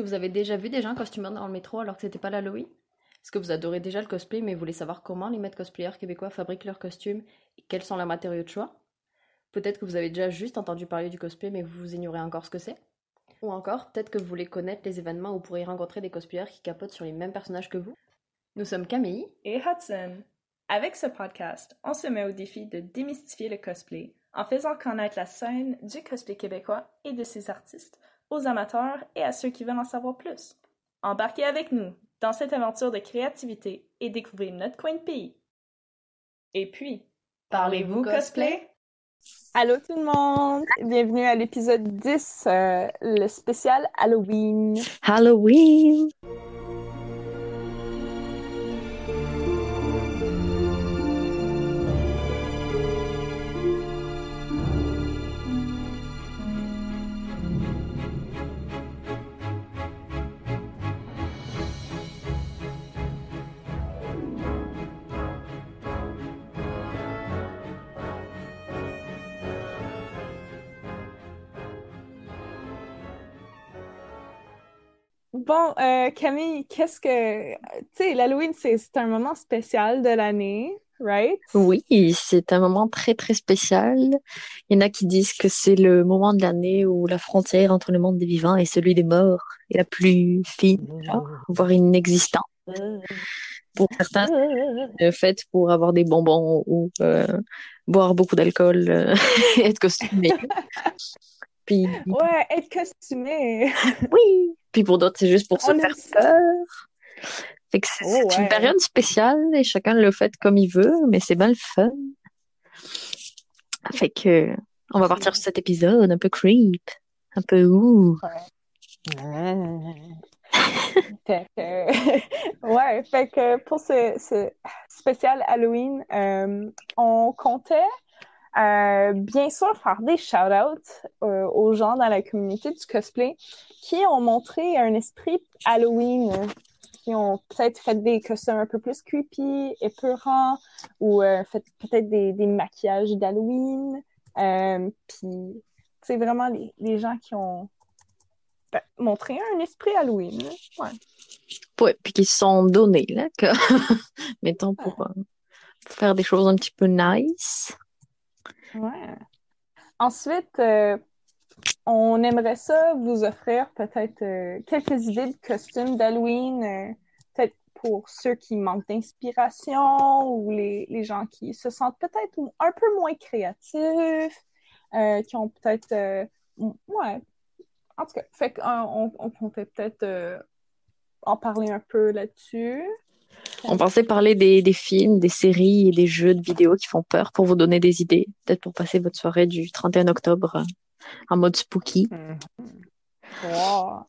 Que vous avez déjà vu des gens costumés dans le métro alors que c'était pas l'Halloween? Est-ce que vous adorez déjà le cosplay mais vous voulez savoir comment les maîtres cosplayers québécois fabriquent leurs costumes et quels sont leurs matériaux de choix? Peut-être que vous avez déjà juste entendu parler du cosplay mais vous ignorez encore ce que c'est? Ou encore, peut-être que vous voulez connaître les événements où vous pourrez rencontrer des cosplayers qui capotent sur les mêmes personnages que vous? Nous sommes Camille et Hudson. Avec ce podcast, on se met au défi de démystifier le cosplay en faisant connaître la scène du cosplay québécois et de ses artistes aux amateurs et à ceux qui veulent en savoir plus. Embarquez avec nous dans cette aventure de créativité et découvrez notre coin de pays. Et puis, parlez-vous cosplay? Allô tout le monde! Bienvenue à l'épisode 10, euh, le spécial Halloween. Halloween! Bon, euh, Camille, qu'est-ce que... Tu sais, l'Halloween, c'est un moment spécial de l'année, right? Oui, c'est un moment très très spécial. Il y en a qui disent que c'est le moment de l'année où la frontière entre le monde des vivants et celui des morts est la plus fine, voire inexistante. Pour certains, c'est fait pour avoir des bonbons ou euh, boire beaucoup d'alcool euh, et être costumé. Puis, Ouais, être costumé. oui. Puis pour d'autres, c'est juste pour se On faire ça. peur. Fait que c'est Oh, c'est une ouais. période spéciale et chacun le fait comme il veut, mais c'est bien le fun. Fait que on va partir sur cet épisode un peu creep, un peu ouh. Fait que, ouais, fait que pour ce, ce spécial Halloween, euh, on comptait euh, bien sûr faire des shout-outs euh, aux gens dans la communauté du cosplay qui ont montré un esprit Halloween, euh, qui ont peut-être fait des costumes un peu plus creepy, épeurants, ou euh, fait peut-être des, des maquillages d'Halloween. Puis, c'est vraiment les, les gens qui ont ben, montré un esprit Halloween. là. Ouais. Ouais, puis qui se sont donnés là que mettons pour, pour faire des choses un petit peu nice. Ouais. Ensuite, euh, on aimerait ça vous offrir peut-être euh, quelques idées de costumes d'Halloween, euh, peut-être pour ceux qui manquent d'inspiration ou les, les gens qui se sentent peut-être un peu moins créatifs, qui ont peut-être... ouais. En tout cas, fait qu'on on, on comptait peut-être en parler un peu là-dessus. On pensait parler des, des films, des séries et des jeux de vidéo qui font peur pour vous donner des idées, peut-être pour passer votre soirée du 31 octobre euh, en mode spooky. Wow.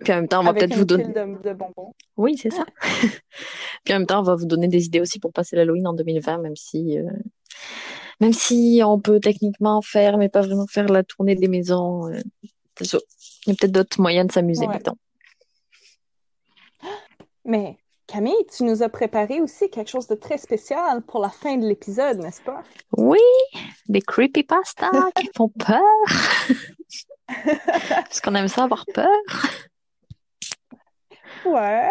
Puis en même temps, on va peut-être vous donner. de, de bonbons. Oui, c'est ça. Puis en même temps, on va vous donner des idées aussi pour passer l'Halloween en 2020, même si, euh, même si on peut techniquement faire, mais pas vraiment faire la tournée des maisons. euh. Il y a peut-être d'autres moyens de s'amuser, Ouais. mettons. Mais Camille, tu nous as préparé aussi quelque chose de très spécial pour la fin de l'épisode, n'est-ce pas? Oui, des creepypastas qui font peur. Parce qu'on aime ça avoir peur. Ouais,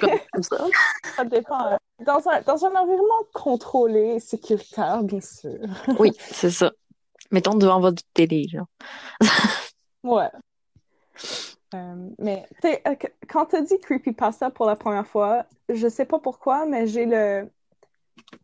Comme, comme ça. ça dépend. Dans un, dans un environnement contrôlé et sécuritaire, bien sûr. Oui, c'est ça. Mettons devant votre télé, genre. Ouais. Euh, mais euh, quand tu as dit creepypasta pour la première fois, je sais pas pourquoi, mais j'ai le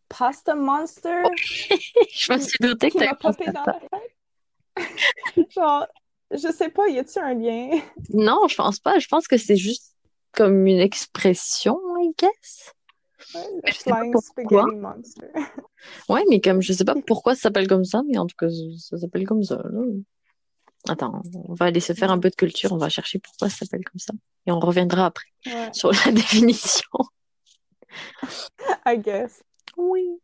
Pasta Monster Je me suis doutée que pensé popé dans la tête. Genre, je sais pas, y a-tu un lien? Non, je pense pas. Je pense que c'est juste comme une expression, I guess. Ouais, le Flying. Spaghetti Monster. Ouais, mais comme je sais pas pourquoi ça s'appelle comme ça, mais en tout cas, ça s'appelle comme ça, là. Attends, on va aller se faire un peu de culture, on va chercher pourquoi ça s'appelle comme ça. Et on reviendra après Ouais, sur la définition. I guess. Oui.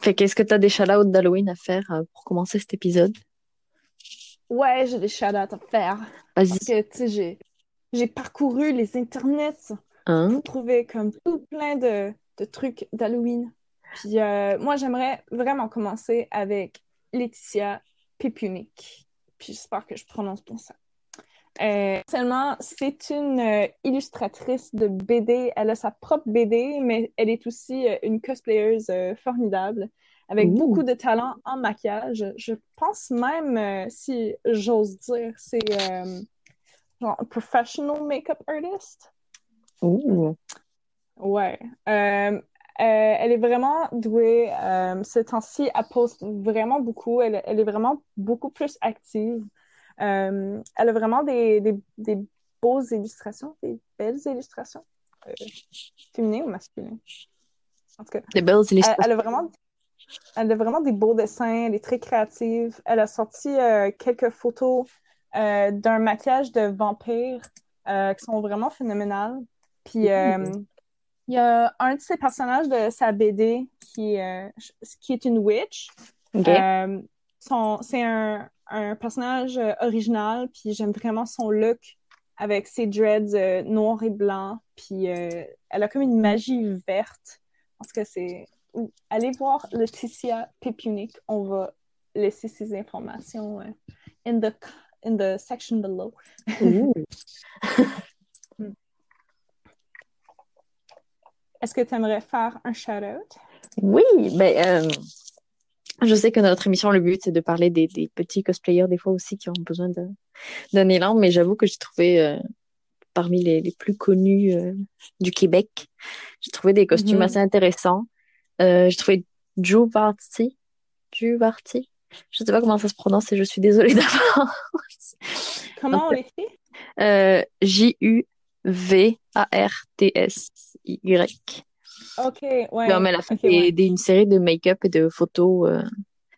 Fait qu'est-ce que t'as des shout-outs d'Halloween à faire euh, pour commencer cet épisode? Ouais, j'ai des shout-outs à faire. Vas-y. Parce que, tu sais, j'ai, parcouru les internets Hein? pour trouver comme tout plein de, de trucs d'Halloween. Puis euh, moi, j'aimerais vraiment commencer avec Laetitia Pépunique. Puis j'espère que je prononce bien ça. Euh, seulement, c'est une euh, illustratrice de BD. Elle a sa propre BD, mais elle est aussi euh, une cosplayeuse formidable, avec Ouh. beaucoup de talent en maquillage. Je pense même, si j'ose dire, c'est genre un professional makeup artist. Ouh. Ouais. Elle est vraiment douée. Euh, ce temps-ci, elle poste vraiment beaucoup. Elle, elle est vraiment beaucoup plus active. Euh, elle a vraiment des, des, des beaux illustrations, des belles illustrations. Euh, féminines ou masculines? En tout cas, Des belles elle, illustrations. elle a vraiment, elle a vraiment des beaux dessins. Elle est très créative. Elle a sorti euh, quelques photos euh, d'un maquillage de vampire euh, qui sont vraiment phénoménales. Puis, euh, il y a un de ses personnages de sa BD qui, euh, qui est une witch. Euh, c'est un, un personnage euh, original, puis j'aime vraiment son look avec ses dreads euh, noirs et blancs. Puis elle a comme une magie verte. Parce que c'est. Allez voir Laetitia Pépunic. On va laisser ces informations in, the, in the section below. Est-ce que tu aimerais faire un shout-out? Oui, ben, euh, je sais que notre émission, le but, c'est de parler des, des petits cosplayers, des fois aussi, qui ont besoin d'un élan, mais j'avoue que j'ai trouvé, euh, parmi les, les plus connus euh, du Québec, j'ai trouvé des costumes Mhm. assez intéressants. J'ai trouvé Joe Varty, je sais pas comment ça se prononce et je suis désolée d'avance. Comment on l'écrit? Euh, J-U-V-A-R-T-S-Y. Ok, ouais. Comme elle a fait Ok, des- ouais. des- une série de make-up et de photos euh,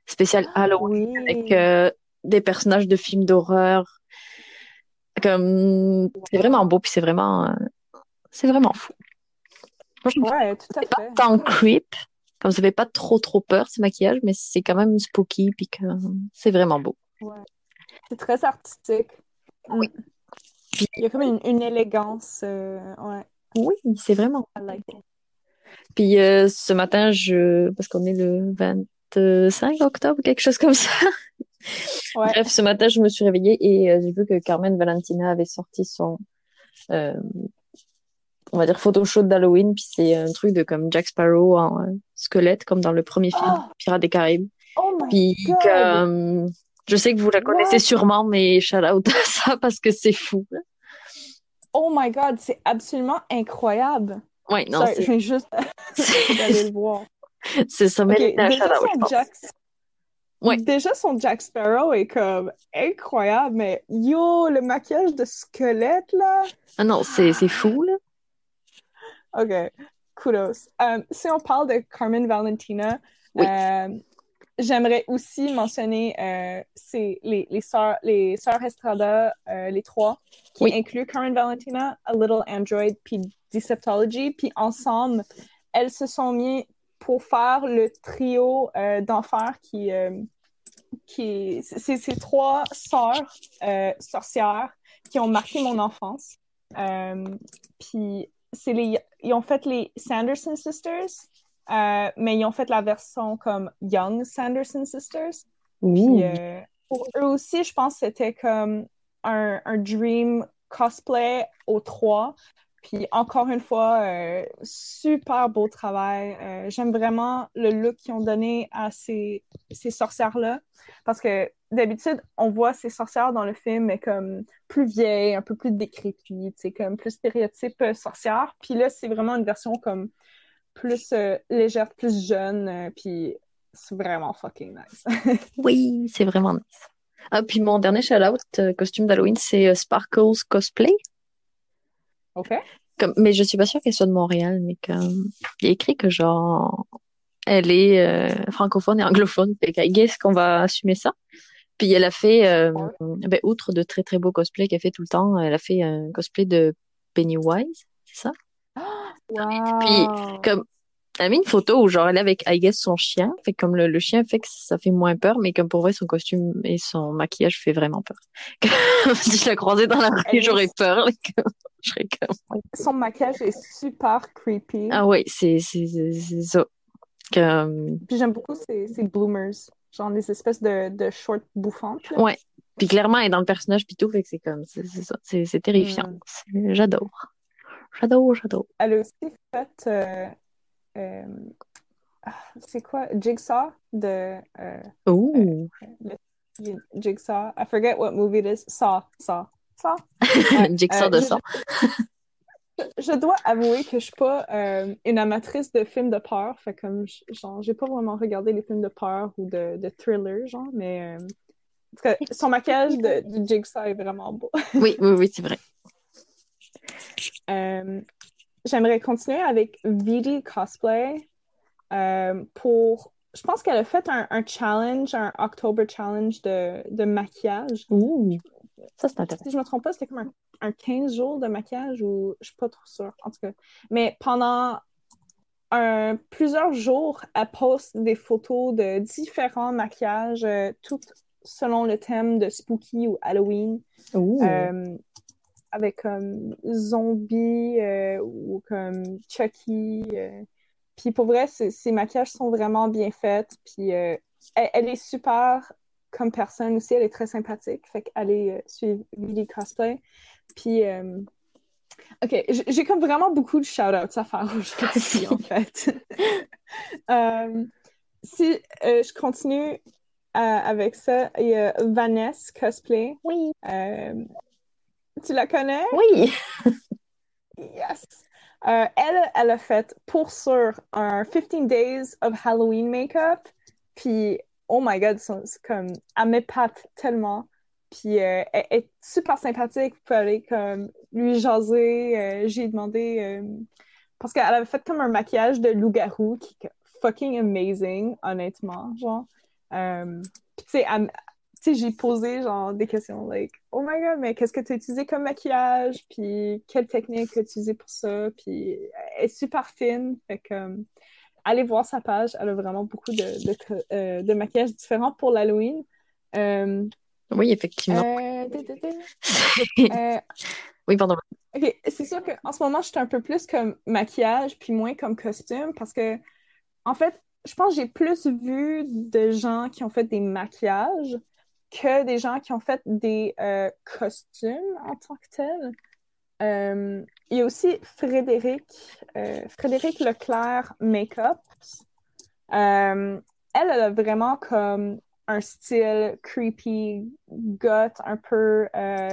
spéciales Halloween Oui. avec euh, des personnages de films d'horreur. Comme c'est vraiment beau puis c'est vraiment euh, c'est vraiment fou. Moi, je trouve Ouais, tout à pas tant creep, comme ça fait pas trop trop peur ce maquillage, mais c'est quand même spooky puis que c'est vraiment beau. Ouais. C'est très artistique. Oui. Mm. Il y a comme une, une élégance. euh, ouais, Oui, c'est vraiment. Like. Puis euh, ce matin, je parce qu'on est le 25 octobre, quelque chose comme ça. Ouais. Bref, ce matin, je me suis réveillée et euh, j'ai vu que Carmen Valentina avait sorti son, euh, on va dire, photoshoot d'Halloween. Puis c'est un truc de comme Jack Sparrow en squelette, comme dans le premier film Oh, Pirates des Caraïbes. oh my Puis God! Je sais que vous la connaissez What? sûrement, mais shout out à ça parce que c'est fou. Oh my God, c'est absolument incroyable. Ouais, non, Sorry, je c'est viens juste d'aller le voir. c'est ça Ok, mérite un shout déjà son. Jack, Ouais. déjà son Jack Sparrow est comme incroyable, mais yo, le maquillage de squelette là. Ah non, c'est c'est fou là. Ok, kudos. Euh, si on parle de Carmen Valentina, Oui. euh, j'aimerais aussi mentionner euh, c'est les, les sœurs les sœurs Estrada, euh, les trois, qui Oui. incluent Carmen Valentina, A Little Android, puis Deceptology, puis ensemble, elles se sont mis pour faire le trio euh, d'enfer qui euh, qui c'est ces trois sœurs sorcières qui ont marqué mon enfance. Puis c'est les ils ont fait les Sanderson Sisters, euh, mais ils ont fait la version comme Young Sanderson Sisters. Puis Ouh. euh, pour eux aussi, je pense que c'était comme un, un dream cosplay aux trois. Puis encore une fois, euh, super beau travail. J'aime vraiment le look qu'ils ont donné à ces, ces sorcières-là. Parce que d'habitude, on voit ces sorcières dans le film, mais comme plus vieilles, un peu plus décrépites, comme plus stéréotype sorcière. Puis là, c'est vraiment une version comme plus euh, légère, plus jeune. euh, puis c'est vraiment fucking nice. Oui, c'est vraiment nice. Ah, puis mon dernier shout-out, euh, costume d'Halloween, c'est Sparkles Cosplay. OK? Comme, mais je suis pas sûre qu'elle soit de Montréal, mais comme, il a écrit que genre, elle est euh, francophone et anglophone, fait qu'I guess qu'on va assumer ça. Puis elle a fait, euh, ben, outre de très très beaux cosplays qu'elle fait tout le temps, elle a fait un cosplay de Pennywise, c'est ça? Wow! Comme, elle a mis une photo où genre elle est avec, I guess, son chien, fait comme le, le chien fait que ça fait moins peur, mais comme pour vrai, son costume et son maquillage fait vraiment peur. si je la croisais dans la rue, j'aurais peur, comme- Son maquillage est super creepy. ah ouais, c'est, c'est, ça. Comme, Puis j'aime beaucoup ces, ces bloomers, genre les espèces de, de shorts bouffantes. là. Ouais, Puis clairement, elle est dans le personnage, puis tout, fait que c'est comme, c'est c'est ça, c'est c'est terrifiant. Mm. J'adore. J'adore, j'adore. Elle a aussi fait. euh, euh, ah, c'est quoi? Jigsaw de. le- Jigsaw. I forget what movie it is. Saw. Saw. Saw? Jigsaw de sang. Je dois avouer que je suis pas euh, une amatrice de films de peur. Fait comme, genre, j'ai pas vraiment regardé les films de peur ou de, de thriller, genre, mais. euh, en tout cas, son maquillage de, de Jigsaw est vraiment beau. Oui, oui, oui, c'est vrai. Euh, j'aimerais continuer avec Vidi Cosplay euh, pour. Je pense qu'elle a fait un, un challenge, un October challenge de, de maquillage. Ouh. Ça, c'est intéressant. Si je me trompe pas, c'était comme un, un 15 jours de maquillage ou je suis pas trop sûre, en tout cas. Mais pendant un, plusieurs jours, elle poste des photos de différents maquillages, euh, toutes selon le thème de Spooky ou Halloween. Euh, avec comme zombie euh, ou comme Chucky. euh. Puis pour vrai, ces ces maquillages sont vraiment bien faits. Puis euh, elle, elle est super comme personne aussi. Elle est très sympathique. Fait qu'allez euh, suivre Vidi Cosplay. Puis, euh, OK, j'ai comme vraiment beaucoup de shout-outs à faire aujourd'hui, en fait. Euh, si euh, je continue euh, avec ça, il y a Vanessa Cosplay. Oui. Tu la connais? Oui. Yes. Euh, elle, elle a fait pour sûr un 15 Days of Halloween makeup. Puis, oh my god, c'est comme, elle m'épate tellement. Puis, euh, elle est super sympathique. Vous pouvez aller comme lui jaser. Euh, j'ai demandé. parce qu'elle avait fait comme un maquillage de loup-garou qui est fucking amazing, honnêtement. Genre. Puis, tu sais, elle- tu sais, j'ai posé genre des questions like oh my god mais qu'est-ce que tu as utilisé comme maquillage? Puis quelle technique tu as utilisé pour ça? Puis elle est super fine fait que euh, allez voir sa page elle a vraiment beaucoup de, de, euh, de maquillages différents pour l'Halloween euh, Oui, effectivement. euh, da, da, da. Euh, Oui, pardon. Ok, c'est sûr qu'en ce moment, je suis un peu plus comme maquillage, puis moins comme costume, parce que, en fait, je pense que j'ai plus vu de gens qui ont fait des maquillages que des gens qui ont fait des euh, costumes en tant que tels. Euh, il y a aussi Frédéric, euh, Frédéric Leclerc Makeup. Elle, elle a vraiment comme un style creepy, goth, un peu.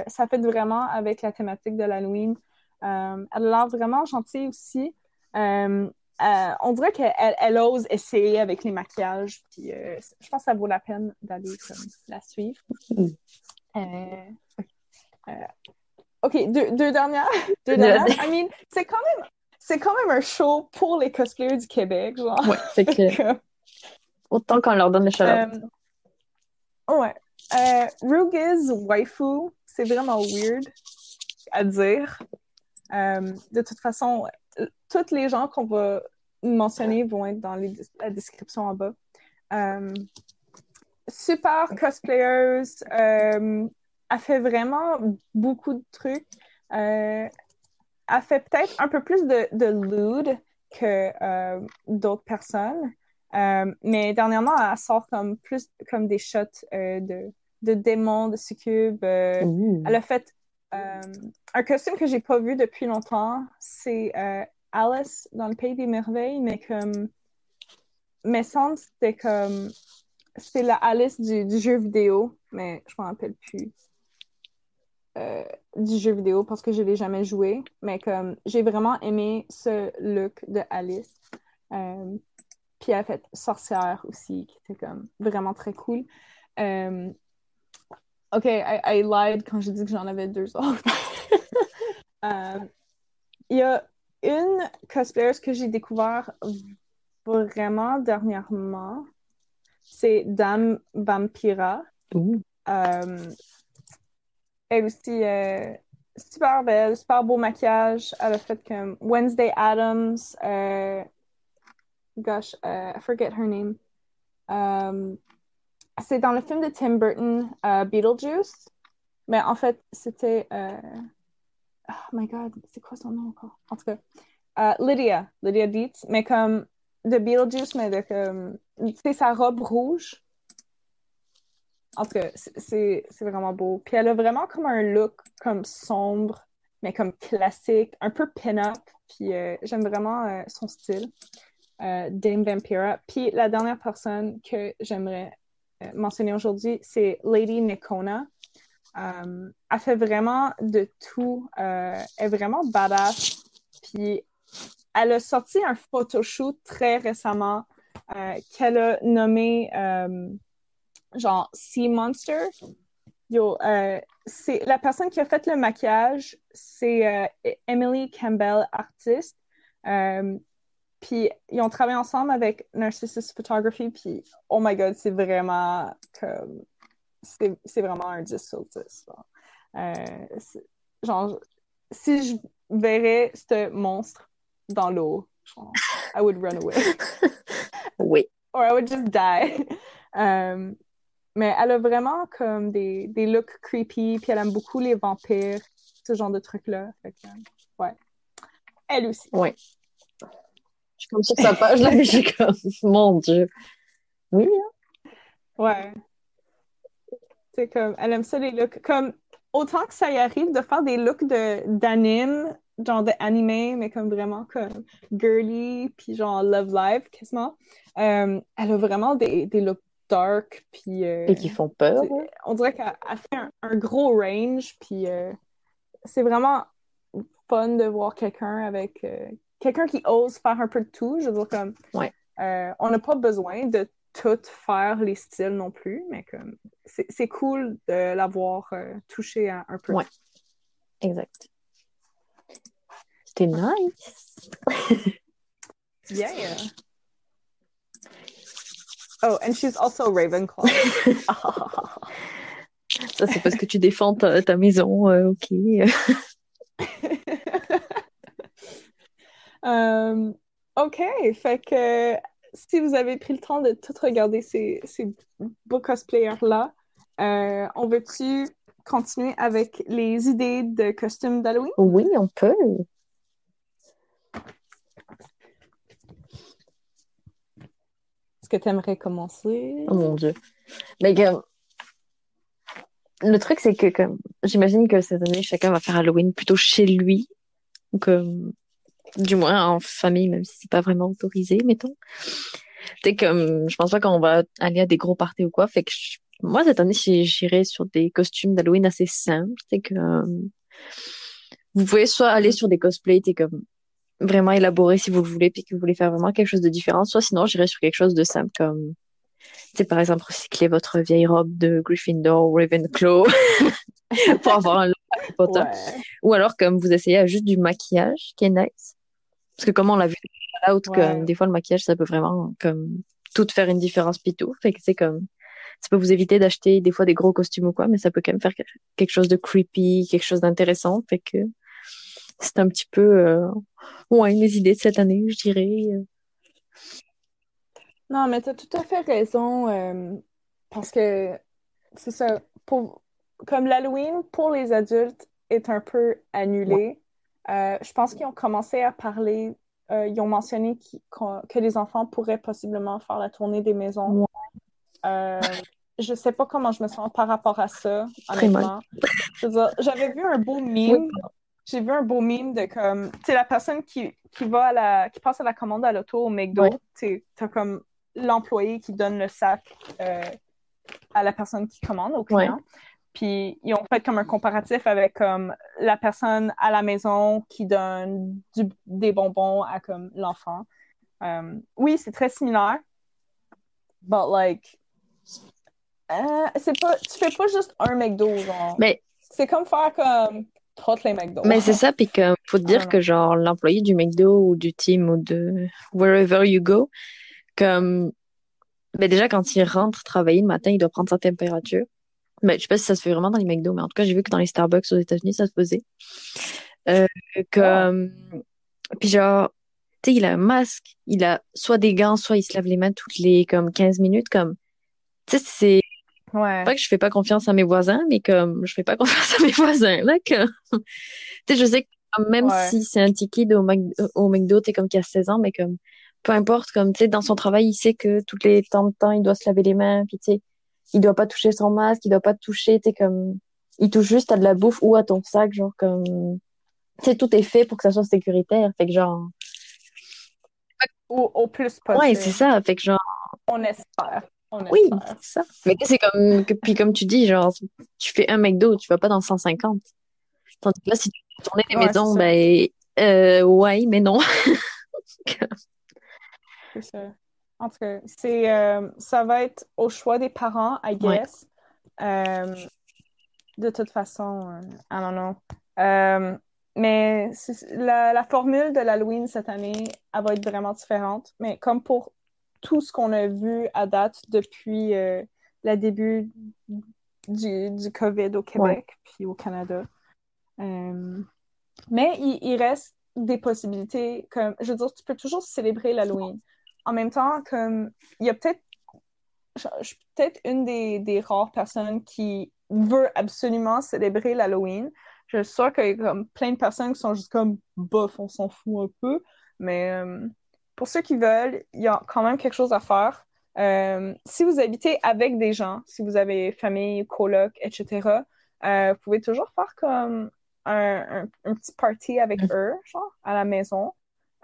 ça fait vraiment avec la thématique de l'Halloween. Elle a l'air vraiment gentille aussi. Euh, on dirait qu'elle elle ose essayer avec les maquillages. Puis, euh, je pense que ça vaut la peine d'aller la suivre. Mm. Euh, ok. Deux, deux dernières. Deux Deux dernières. I mean, c'est quand même. C'est quand même un show pour les cosplayers du Québec, genre. Ouais, fait que autant qu'on leur donne le Euh, ouais. Rugiz Waifu, c'est vraiment weird à dire. De toute façon, tous les gens qu'on va mentionner vont être dans les- la description en bas. Euh, super cosplayers. Euh, elle fait vraiment beaucoup de trucs. Euh, elle fait peut-être un peu plus de, de lewd que euh, d'autres personnes. Euh, mais dernièrement, elle sort comme plus comme des shots euh, de, de démons, de succubes. elle a fait un costume que j'ai pas vu depuis longtemps. C'est Alice dans le Pays des Merveilles, mais comme. Mais semble c'était comme. C'est la Alice du, jeu vidéo, mais je m'en rappelle plus. euh, du jeu vidéo parce que je l'ai jamais joué, mais comme j'ai vraiment aimé ce look de Alice. Euh, puis elle a fait Sorcière aussi, qui était comme vraiment très cool. Euh, ok, I, lied quand j'ai dit que j'en avais deux autres. Il y a une cosplayer que j'ai découvert vraiment dernièrement. C'est Dame Vampira. Euh, elle aussi, euh, super belle, super beau maquillage. Elle a fait comme Wednesday Adams. euh, gosh, euh, I forget her name. Euh, c'est dans le film de Tim Burton, Beetlejuice. Mais en fait, c'était. Oh my god, c'est quoi son nom encore? En tout cas, euh, Lydia, Lydia Dietz, mais comme de Beetlejuice, mais de comme. Tu sais, sa robe rouge. en tout cas, c'est vraiment beau. Puis elle a vraiment comme un look comme sombre, mais comme classique, un peu pin-up. Puis euh, j'aime vraiment euh, son style, Dame Vampira. Puis la dernière personne que j'aimerais mentionner aujourd'hui, c'est Lady Nikona. Elle fait vraiment de tout. elle est vraiment badass. Puis elle a sorti un photoshoot très récemment qu'elle a nommé genre Sea Monster. Yo, euh, c'est la personne qui a fait le maquillage, c'est euh, Emily Campbell, artiste. Euh, puis ils ont travaillé ensemble avec Narcissus Photography, puis oh my god, c'est vraiment comme. C'est vraiment un 10 sur 10. Genre, si je verrais ce monstre dans l'eau, I would run away. oui. Or I would just die. Mais elle a vraiment comme des, des looks creepy, puis elle aime beaucoup les vampires, ce genre de trucs-là. Que, ouais. Elle aussi. Oui. Je suis comme sur sa page, là, j'ai comme, mon Dieu. Oui, hein? Ouais. C'est comme, elle aime ça les looks. Comme, autant que ça y arrive de faire des looks de, d'anime, genre de anime, mais comme vraiment comme girly, puis genre love life, quasiment. Euh, elle a vraiment des, des looks dark, puis... Euh, Et qui font peur. On dirait qu'elle fait un, gros range, puis euh, c'est vraiment fun de voir quelqu'un avec... Euh, quelqu'un qui ose faire un peu de tout, je veux dire, comme... Ouais. on n'a pas besoin de tout faire les styles non plus, mais comme c'est cool de l'avoir touché un peu. Ouais, exact. C'était nice. yeah. Oh, and she's also Ravenclaw. Ça, c'est parce que tu défends ta, maison, euh, ok. Um, ok, fait que si vous avez pris le temps de tout regarder ces, ces beaux cosplayers-là, euh, on veut-tu continuer avec les idées de costumes d'Halloween? Oui, on peut. Est-ce que tu aimerais commencer? Oh mon Dieu. Mais le truc, c'est que comme j'imagine que cette année, chacun va faire Halloween plutôt chez lui. Donc, du moins en famille, même si c'est pas vraiment autorisé, mettons. C'est comme, je pense pas qu'on va aller à des gros parties ou quoi. Fait que moi, cette année, j'irai sur des costumes d'Halloween assez simples. C'est que vous pouvez soit aller sur des cosplays, t'es comme vraiment élaboré si vous le voulez, puis que vous voulez faire vraiment quelque chose de différent. Soit sinon, j'irais sur quelque chose de simple comme, sais, par exemple, recycler votre vieille robe de Gryffindor ou Ravenclaw pour avoir un look Harry Potter. Ou alors, comme vous essayez juste du maquillage, qui est nice. Parce que comme on l'a vu des fois, le maquillage, ça peut vraiment, comme, tout faire une différence pis tout. Fait que c'est comme, ça peut vous éviter d'acheter des fois des gros costumes ou quoi, mais ça peut quand même faire quelque chose de creepy, quelque chose d'intéressant. Fait que, c'est un petit peu euh, ouais, mes idées de cette année, je dirais. Non, mais tu as tout à fait raison euh, parce que c'est ça. Pour, comme l'Halloween pour les adultes est un peu annulé, je pense qu'ils ont commencé à parler, ils ont mentionné que les enfants pourraient possiblement faire la tournée des maisons. je sais pas comment je me sens par rapport à ça, honnêtement. J'avais vu un beau meme j'ai vu un beau meme de comme, tu sais, la personne qui, qui va à la, qui passe à la commande à l'auto au McDo, tu sais, t'as comme l'employé qui donne le sac euh, à la personne qui commande, au client. Puis ils ont fait comme un comparatif avec comme la personne à la maison qui donne du, des bonbons à comme l'enfant. Um, oui, c'est très similaire, but like, euh, c'est pas, tu fais pas juste un McDo, genre. Mais c'est comme faire comme les McDo. Mais c'est ça, puis qu'il faut te dire ah, que genre l'employé du McDo ou du team ou de wherever you go, comme ben déjà quand il rentre travailler le matin, il doit prendre sa température. Mais ben, je sais pas si ça se fait vraiment dans les McDo, mais en tout cas j'ai vu que dans les Starbucks aux États-Unis ça se faisait. Euh, comme puis genre tu sais il a un masque, il a soit des gants, soit il se lave les mains toutes les comme 15 minutes comme tu sais c'est Ouais. Pas que je fais pas confiance à mes voisins, mais comme je fais pas confiance à mes voisins, là, que, tu sais, je sais que même si c'est un ticket au, Mac... au McDo, t'es comme qui a 16 ans, mais comme, peu importe, comme, tu sais, dans son travail, il sait que tous les temps de temps, il doit se laver les mains, puis tu sais, il doit pas toucher son masque, il doit pas toucher, t'es comme, il touche juste à de la bouffe ou à ton sac, genre comme, tu tout est fait pour que ça soit sécuritaire, fait que genre. Ou au plus possible. Ouais, c'est ça, fait que genre. On espère. On Oui, c'est ça. Mais c'est comme, puis comme tu dis, genre, tu fais un McDo, tu vas pas dans 150. Tandis que là, si tu veux tourner les Ouais, maisons, ben, euh, ouais, mais non. C'est ça. En tout cas, c'est, euh, ça va être au choix des parents, I Ouais. guess. Euh, de toute façon, euh, I don't know. Mais la, la formule de l'Halloween cette année, elle va être vraiment différente. Mais comme pour tout ce qu'on a vu à date depuis le début du, du COVID au Québec puis au Canada. Euh, mais il, il reste des possibilités comme, je veux dire, tu peux toujours célébrer l'Halloween. En même temps, comme, il y a peut-être, je, je suis peut-être une des, des rares personnes qui veut absolument célébrer l'Halloween. Je suis sûre qu'il y a comme plein de personnes qui sont juste comme, bof, on s'en fout un peu. Mais euh, pour ceux qui veulent, il y a quand même quelque chose à faire. Euh, si vous habitez avec des gens, si vous avez famille, coloc, etc., euh, vous pouvez toujours faire comme un, un, un petit party avec eux, genre, à la maison.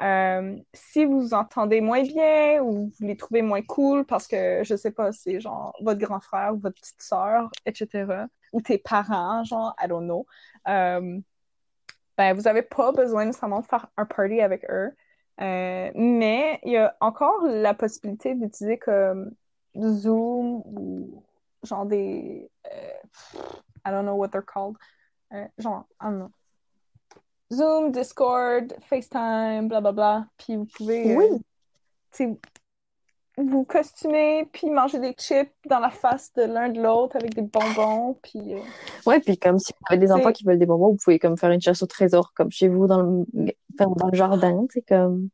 Euh, si vous entendez moins bien ou vous les trouvez moins cool parce que, je sais pas, c'est genre votre grand frère ou votre petite sœur, etc., ou tes parents, genre, I don't know, euh, ben, vous avez pas besoin nécessairement de faire un party avec eux. Euh, mais il y a encore la possibilité d'utiliser comme Zoom ou genre des... euh, I don't know what they're called. Genre, I don't know. Zoom, Discord, FaceTime, blablabla. Puis vous pouvez Oui. euh, vous costumer, puis manger des chips dans la face de l'un de l'autre avec des bonbons. Puis, euh, Ouais, puis comme si vous avez des enfants qui veulent des bonbons, vous pouvez comme faire une chasse au trésor, comme chez vous, dans le, enfin, dans le jardin, c'est comme,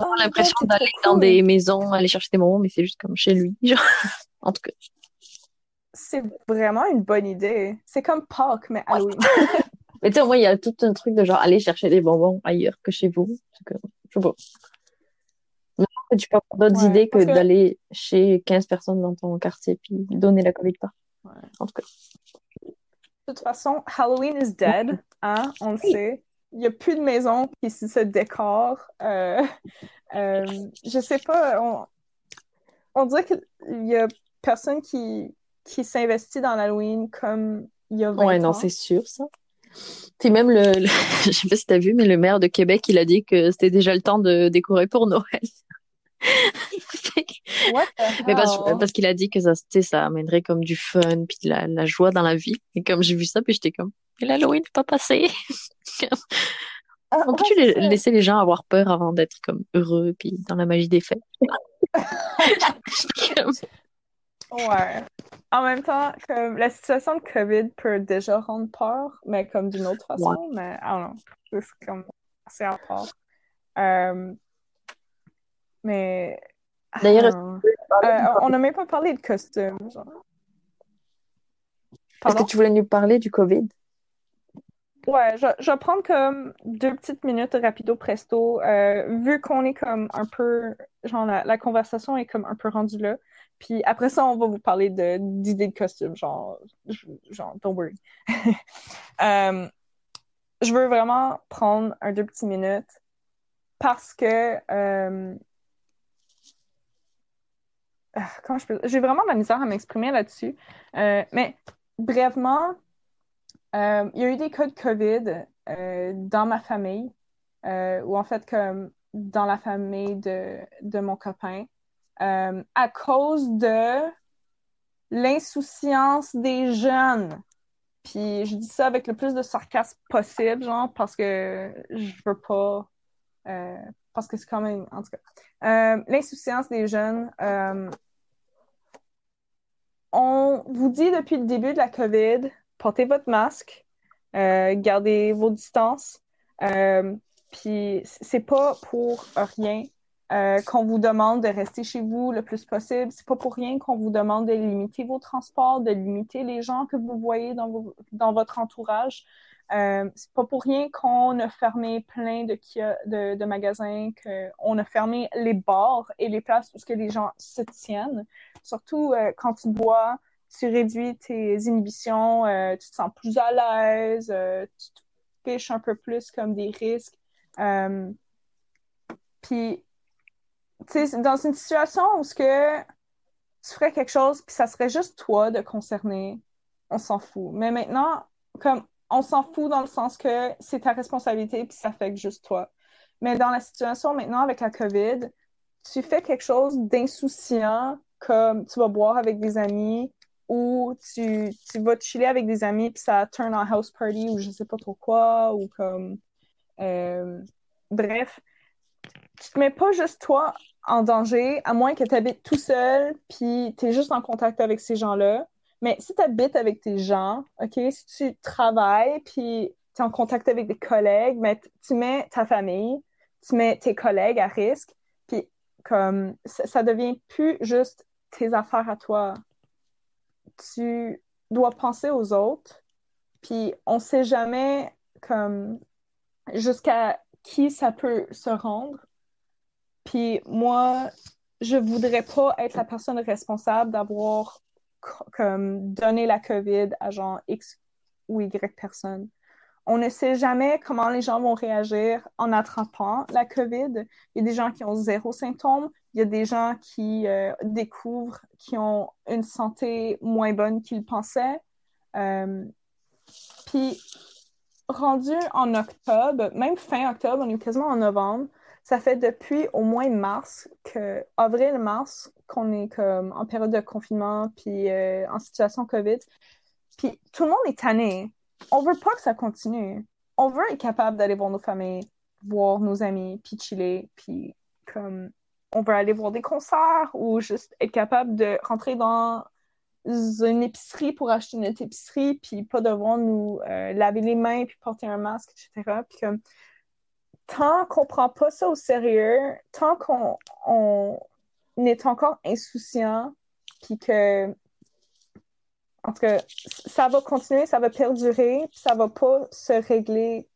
oh, j'ai l'impression d'aller dans cool. des maisons, aller chercher des bonbons, mais c'est juste comme chez lui, genre. En tout cas. C'est vraiment une bonne idée. C'est comme Pâques, mais Halloween. Mais tu sais, au moins, il y a tout un truc de genre aller chercher des bonbons ailleurs que chez vous. Que, je sais pas. Mais tu peux avoir d'autres Ouais, idées que d'aller chez 15 personnes dans ton quartier puis donner la COVID pas. Ouais. En tout cas. De toute façon, Halloween is dead, hein, on le Oui. sait. Il n'y a plus de maison qui se décore. Euh, euh, je sais pas, on, on dirait qu'il y a personne qui, qui s'investit dans l'Halloween comme il y a 20 Ouais, non, ans. c'est sûr, ça. Puis même le, le- je sais pas si t'as vu, mais le maire de Québec, il a dit que c'était déjà le temps de décorer pour Noël. What the Mais parce, qu'il a dit que ça, ça amènerait comme du fun puis de la, la joie dans la vie. Et comme j'ai vu ça, puis j'étais comme, mais l'Halloween n'est pas passé. Ah, On peut-tu c'est ça. laisser les gens avoir peur avant d'être comme heureux puis dans la magie des fêtes? Ouais. En même temps, comme la situation de COVID peut déjà rendre peur, mais comme d'une autre façon, mais I don't know. C'est comme assez à part. Euh, mais D'ailleurs. Euh, on n'a même pas parlé de costume, genre. Est-ce que tu voulais nous parler du COVID? Ouais, je, je vais prendre comme deux petites minutes rapido presto, euh, vu qu'on est comme un peu, genre la, la conversation est comme un peu rendue là. Puis après ça, on va vous parler de d'idées de costumes, genre, genre, don't worry. Euh, je veux vraiment prendre un deux petites minutes parce que euh, ah, comment je peux, j'ai vraiment de la misère à m'exprimer là-dessus. Euh, mais brièvement. Il y a eu des cas de COVID dans ma famille, ou en fait comme dans la famille de, de mon copain, euh, à cause de l'insouciance des jeunes. Puis je dis ça avec le plus de sarcasme possible, genre, parce que je veux pas... euh, parce que c'est quand même... En tout cas. Euh, l'insouciance des jeunes... on vous dit depuis le début de la COVID, portez votre masque, gardez vos distances. Puis c'est pas pour rien euh, qu'on vous demande de rester chez vous le plus possible. C'est pas pour rien qu'on vous demande de limiter vos transports, de limiter les gens que vous voyez dans, vos, dans votre entourage. Euh, c'est pas pour rien qu'on a fermé plein de, de, de magasins, qu'on a fermé les bars et les places où que les gens se tiennent. Surtout euh, quand tu bois, tu réduis tes inhibitions, euh, tu te sens plus à l'aise, euh, tu te fiches un peu plus comme des risques. Puis, dans une situation où ce que tu ferais quelque chose, puis ça serait juste toi de concerner, on s'en fout. Mais maintenant, comme on s'en fout dans le sens que c'est ta responsabilité, puis ça que juste toi. Mais dans la situation maintenant avec la COVID, tu fais quelque chose d'insouciant, comme tu vas boire avec des amis, ou tu, tu vas chiller avec des amis, puis ça turn en house party, ou je sais pas trop quoi, ou comme... Euh, bref, tu te mets pas juste toi en danger, à moins que tu habites tout seul, puis tu es juste en contact avec ces gens-là. Mais si tu habites avec tes gens, OK, si tu travailles, puis tu es en contact avec des collègues, mais tu mets ta famille, tu mets tes collègues à risque, puis comme ça, ça devient plus juste tes affaires à toi. Tu dois penser aux autres, puis on sait jamais comme jusqu'à qui ça peut se rendre. Puis moi, je voudrais pas être la personne responsable d'avoir comme donné la COVID à genre X ou Y personne. On ne sait jamais comment les gens vont réagir en attrapant la COVID. Il y a des gens qui ont zéro symptôme. Il y a des gens qui euh, découvrent qui ont une santé moins bonne qu'ils pensaient. Euh, puis, rendu en octobre, même fin octobre, on est quasiment en novembre, ça fait depuis au moins mars, que avril-mars, qu'on est comme en période de confinement, puis euh, en situation COVID. Puis tout le monde est tanné. On veut pas que ça continue. On veut être capable d'aller voir nos familles, voir nos amis, puis chiller, puis comme on veut aller voir des concerts ou juste être capable de rentrer dans une épicerie pour acheter notre épicerie, puis pas devoir nous euh, laver les mains, puis porter un masque, etc. Puis comme, tant qu'on prend pas ça au sérieux, tant qu'on on est encore insouciant, puis que, en tout cas, ça va continuer, ça va perdurer, puis ça va pas se régler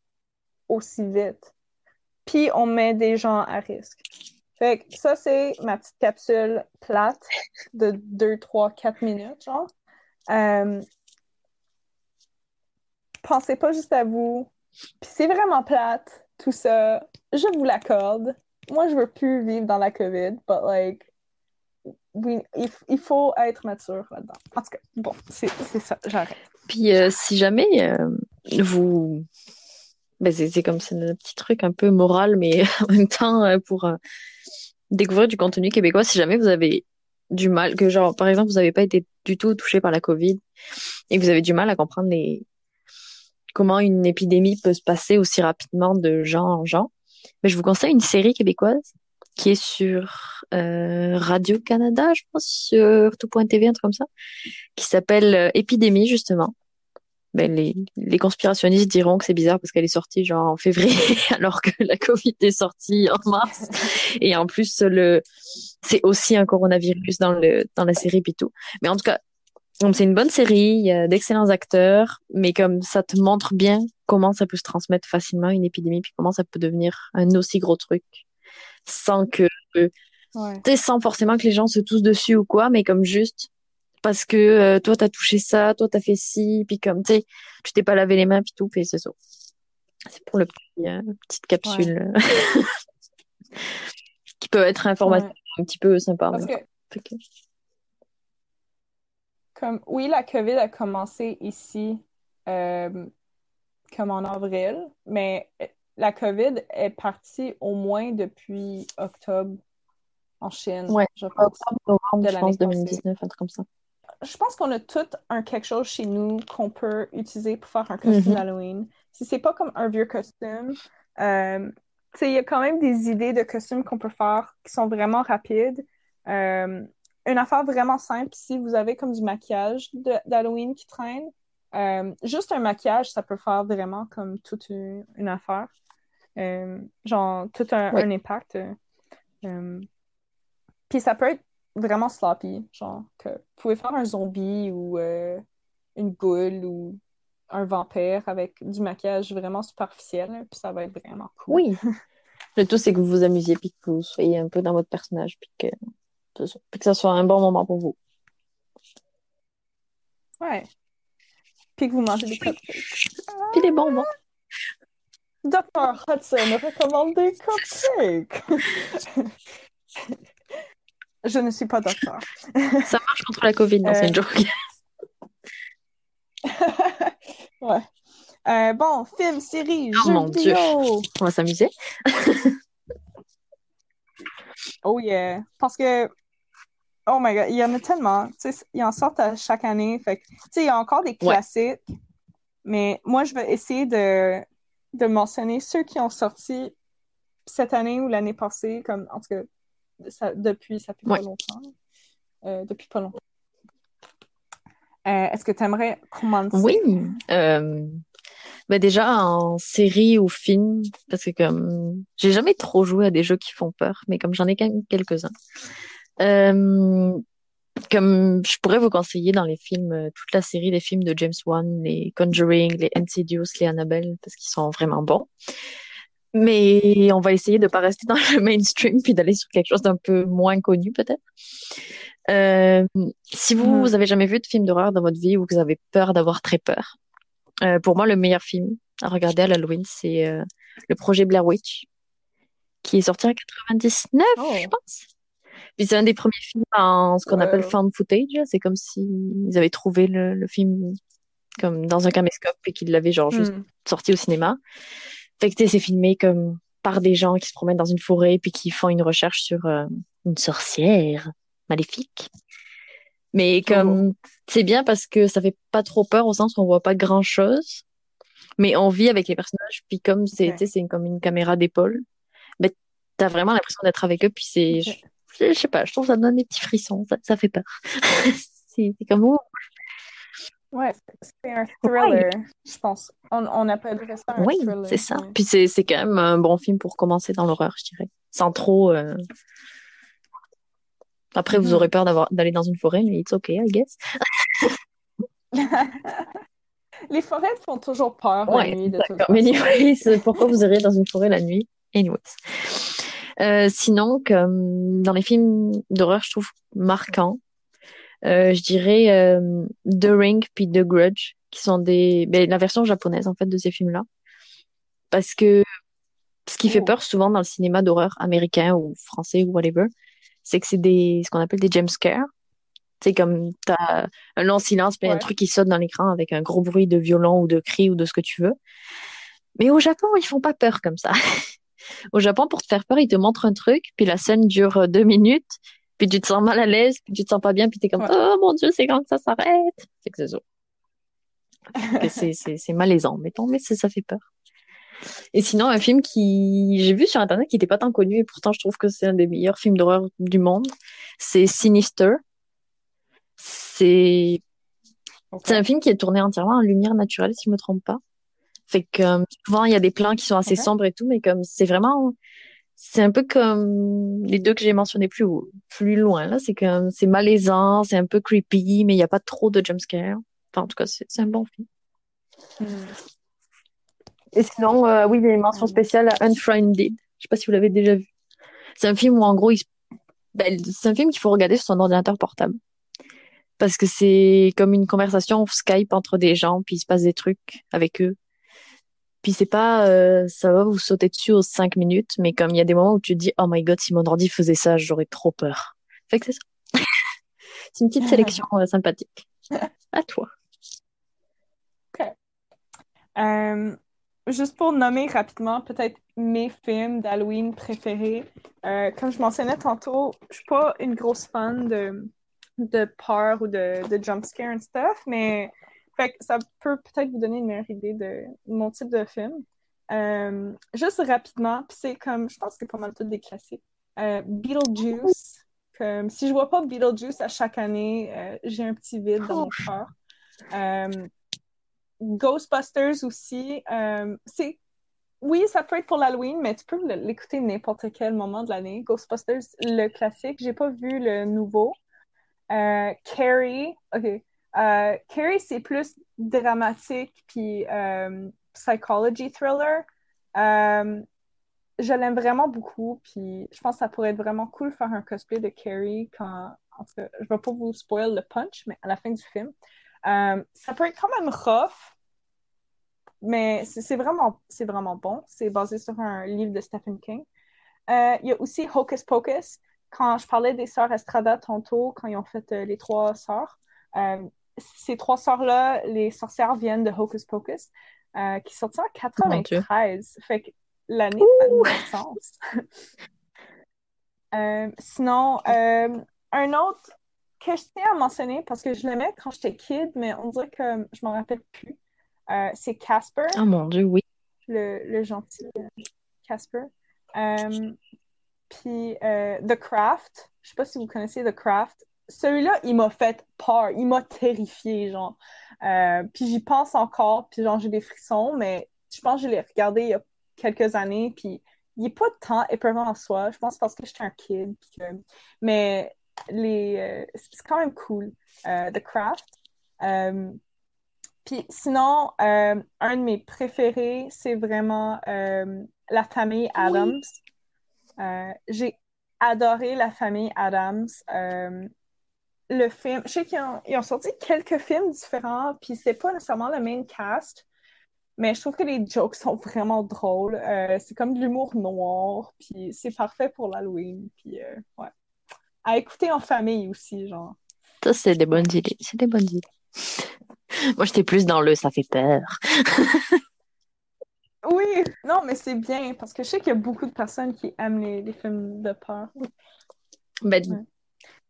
aussi vite. Puis on met des gens à risque. Fait que ça, c'est ma petite capsule plate de 2, 3, 4 minutes, genre. Euh, pensez pas juste à vous. Puis c'est vraiment plate, tout ça. Je vous l'accorde. Moi, je veux plus vivre dans la COVID, but like, oui, il, faut être mature là-dedans. En tout cas, bon, c'est ça, j'arrête. Puis euh, si jamais euh, vous... Ben, c'est comme c'est un petit truc un peu moral, mais en même temps pour découvrir du contenu québécois si jamais vous avez du mal, que genre, par exemple, vous n'avez pas été du tout touché par la COVID et vous avez du mal à comprendre les, comment une épidémie peut se passer aussi rapidement de gens en gens. Mais je vous conseille une série québécoise qui est sur euh, Radio-Canada, je pense, sur tout.tv, un truc comme ça, qui s'appelle euh, Épidémie, justement. Ben, les, les conspirationnistes diront que c'est bizarre parce qu'elle est sortie genre en février alors que la Covid est sortie en mars. Et en plus le c'est aussi un coronavirus dans le dans la série puis mais en tout cas c'est une bonne série il y a d'excellents acteurs mais comme ça te montre bien comment ça peut se transmettre facilement une épidémie puis comment ça peut devenir un aussi gros truc sans que ouais. sans forcément que les gens se toussent dessus ou quoi mais comme juste parce que euh, toi t'as touché ça, toi t'as fait ci, puis comme tu sais, tu t'es pas lavé les mains puis tout, puis c'est ça. C'est pour le petit euh, petite capsule qui peut être informative, un petit peu sympa. Parce que... Comme oui, la COVID a commencé ici euh, comme en avril, mais la COVID est partie au moins depuis octobre en Chine. Ouais, je pense. Octobre, je pense 2019, un truc comme ça je pense qu'on a tout un quelque chose chez nous qu'on peut utiliser pour faire un costume mm-hmm. Halloween. Si c'est pas comme un vieux costume, euh, il y a quand même des idées de costumes qu'on peut faire qui sont vraiment rapides. Euh, une affaire vraiment simple, si vous avez comme du maquillage d'Halloween qui traîne, euh, juste un maquillage, ça peut faire vraiment comme toute une, affaire. Euh, genre, tout un, un impact. Puis ça peut être vraiment sloppy. Genre, que vous pouvez faire un zombie ou euh, une goule ou un vampire avec du maquillage vraiment superficiel, puis ça va être vraiment cool. Oui. Le tout, c'est que vous vous amusiez, puis que vous soyez un peu dans votre personnage, puis que, puis que ça soit un bon moment pour vous. Ouais. Puis que vous mangez des cupcakes. Puis des bonbons. Dr. Hudson recommande des cupcakes. Je ne suis pas docteur. Ça marche contre la COVID, non, c'est une Euh, joke. Ouais. Euh, bon, film, série, Oh jeux mon Dieu. vidéo. On va s'amuser. Oh yeah. Parce que, oh my god, il y en a tellement. Tu sais, ils en sortent à chaque année. Fait que, tu sais, il y a encore des Ouais. classiques. Mais moi, je vais essayer de, de mentionner ceux qui ont sorti cette année ou l'année passée, comme, en tout cas, ça, depuis, ça fait pas longtemps. Euh, depuis pas longtemps. Euh, est-ce que tu aimerais commencer? Oui. Euh, ben déjà en série ou film, parce que comme j'ai jamais trop joué à des jeux qui font peur, mais comme j'en ai quand même quelques-uns. Euh, comme je pourrais vous conseiller dans les films, euh, toute la série des films de James Wan, les Conjuring, les Insidious, les Annabelle, parce qu'ils sont vraiment bons. Mais on va essayer de pas rester dans le mainstream puis d'aller sur quelque chose d'un peu moins connu peut-être. Euh, si vous, Mhm. vous avez jamais vu de film d'horreur dans votre vie ou que vous avez peur d'avoir très peur, euh, pour moi le meilleur film à regarder à l'Halloween c'est euh, le projet Blair Witch qui est sorti en 99 Oh. je pense. Puis c'est un des premiers films en ce qu'on appelle found footage. C'est comme s'ils avaient trouvé le, le film comme dans un caméscope et qu'ils l'avaient genre juste Hmm. sorti au cinéma. Fait que c'est filmé comme par des gens qui se promènent dans une forêt puis qui font une recherche sur euh, une sorcière maléfique. Mais comme c'est bien parce que ça fait pas trop peur au sens où on voit pas grand chose, mais on vit avec les personnages. Puis comme c'est c'est comme une caméra d'épaule, mais t'as vraiment l'impression d'être avec eux. Puis c'est. Je, sais pas, je trouve que ça donne des petits frissons, ça, ça fait peur. c'est comme oh, Ouais, c'est un thriller, je pense. On, on appellerait ça un oui, thriller. c'est ça. Puis c'est quand même un bon film pour commencer dans l'horreur, je dirais, sans trop. euh, Après, vous Mhm. aurez peur d'aller dans une forêt, mais it's okay, I guess. Les forêts font toujours peur la nuit, de toute d'accord. Mais anyways, pourquoi vous irez dans une forêt la nuit? Anyways. Euh, sinon, comme dans les films d'horreur, je trouve marquants, euh, je dirais euh, The Ring puis The Grudge, qui sont des, ben, la version japonaise en fait de ces films-là, parce que ce qui fait Oh. peur souvent dans le cinéma d'horreur américain ou français ou whatever, c'est que c'est des, ce qu'on appelle des jump scares. C'est comme t'as un long silence, puis un truc qui saute dans l'écran avec un gros bruit de violon ou de cri ou de ce que tu veux. Mais au Japon, ils font pas peur comme ça. Au Japon, pour te faire peur, ils te montrent un truc, puis la scène dure euh, deux minutes, puis tu te sens mal à l'aise, puis tu te sens pas bien, puis t'es comme Ouais. oh mon Dieu, c'est quand que ça s'arrête. C'est que c'est ça. C'est malaisant, mettons, mais ça fait peur. Et sinon, un film qui j'ai vu sur internet qui était pas tant connu et pourtant je trouve que c'est un des meilleurs films d'horreur du monde, c'est Sinister. C'est c'est un film qui est tourné entièrement en lumière naturelle, si je me trompe pas. Fait que euh, souvent il y a des plans qui sont assez sombres et tout, mais comme c'est vraiment, c'est un peu comme les deux que j'ai mentionnés plus plus loin là. C'est comme c'est malaisant, c'est un peu creepy, mais il y a pas trop de jumpscare. Enfin en tout cas c'est un bon film. Hmm. Et sinon, euh, oui, il y a une mention Mm. spéciale à Unfriended. Je sais pas si vous l'avez déjà vu. C'est un film où en gros, il ben, c'est un film qu'il faut regarder sur son ordinateur portable. Parce que c'est comme une conversation Skype entre des gens, puis il se passe des trucs avec eux. Puis c'est pas, euh, ça va vous sauter dessus aux cinq minutes, mais comme il y a des moments où tu te dis, oh my god, si mon ordi faisait ça, j'aurais trop peur. Fait que c'est ça. c'est une petite sélection euh, sympathique. À toi. Euh, juste pour nommer rapidement peut-être mes films d'Halloween préférés. Comme je mentionnais tantôt, je suis pas une grosse fan de, de peur ou de, de jumpscare and stuff, mais fait que ça peut peut-être vous donner une meilleure idée de mon type de film. Euh, juste rapidement, puis c'est comme, je pense que c'est pas mal tout des classiques. Euh, Beetlejuice, comme si je vois pas Beetlejuice à chaque année, euh, j'ai un petit vide dans mon cœur. Euh, Ghostbusters aussi, c'est oui, ça peut être pour l'Halloween, mais tu peux l'écouter n'importe quel moment de l'année. Ghostbusters, le classique, j'ai pas vu le nouveau. Carrie, ok, Euh, Carrie, c'est plus dramatique puis euh, psychology thriller. Euh, je l'aime vraiment beaucoup, puis je pense que ça pourrait être vraiment cool faire un cosplay de Carrie quand. En je vais pas vous spoil le punch, mais à la fin du film. Ça peut être quand même rough, mais c'est vraiment, bon. C'est basé sur un livre de Stephen King. Il y a aussi Hocus Pocus. Quand je parlais des sœurs Estrada tantôt, quand ils ont fait les trois sœurs, ces trois sœurs-là, les sorcières viennent de Hocus Pocus, qui est sorti en 93. Fait que l'année de naissance. Euh, sinon, euh, un autre que je tiens à mentionner parce que je l'aimais quand j'étais kid, mais on dirait que je m'en rappelle plus. Euh, c'est Casper. Oh mon Dieu, oui. Le, le gentil Casper. Puis The Craft. Je sais pas si vous connaissez The Craft. Celui-là, il m'a fait peur. Il m'a terrifié, genre. puis j'y pense encore, puis genre, j'ai des frissons, mais je pense que je l'ai regardé il y a quelques années, puis il n'est pas tant épeurant en soi. Je pense parce que j'étais un kid. Mais les, euh, c'est quand même cool. Euh, The Craft. Euh, puis sinon, un de mes préférés, c'est vraiment La famille Adams. J'ai adoré La famille Adams. Le film, je sais qu'ils ont, ont, sorti quelques films différents, puis c'est pas nécessairement le main cast, mais je trouve que les jokes sont vraiment drôles. Euh, c'est comme de l'humour noir, puis c'est parfait pour l'Halloween. Puis, euh, ouais. À écouter en famille aussi, genre. Ça, c'est des bonnes idées. C'est des bonnes idées. Moi, j'étais plus dans le ça fait peur. oui, non, mais c'est bien, parce que je sais qu'il y a beaucoup de personnes qui aiment les, films de peur. Ben,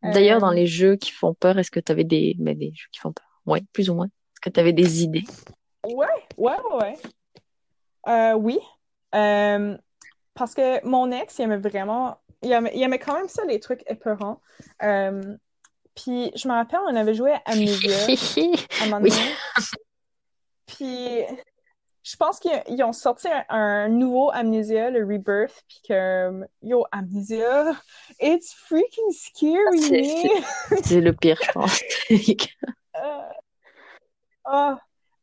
D'ailleurs, dans euh, les jeux qui font peur, est-ce que tu avais des... Ben, des jeux qui font peur? Oui, plus ou moins. Est-ce que tu avais des idées? Ouais, ouais, ouais. Euh, oui. Euh, parce que mon ex, il aimait vraiment. Il aimait, quand même ça, les trucs épeurants. Euh, puis je me rappelle, on avait joué à Amnesia à un moment donné. Puis je pense qu'ils ont sorti un, nouveau Amnesia, le Rebirth, puis que, yo, Amnesia, it's freaking scary! C'est le pire, je pense. oh,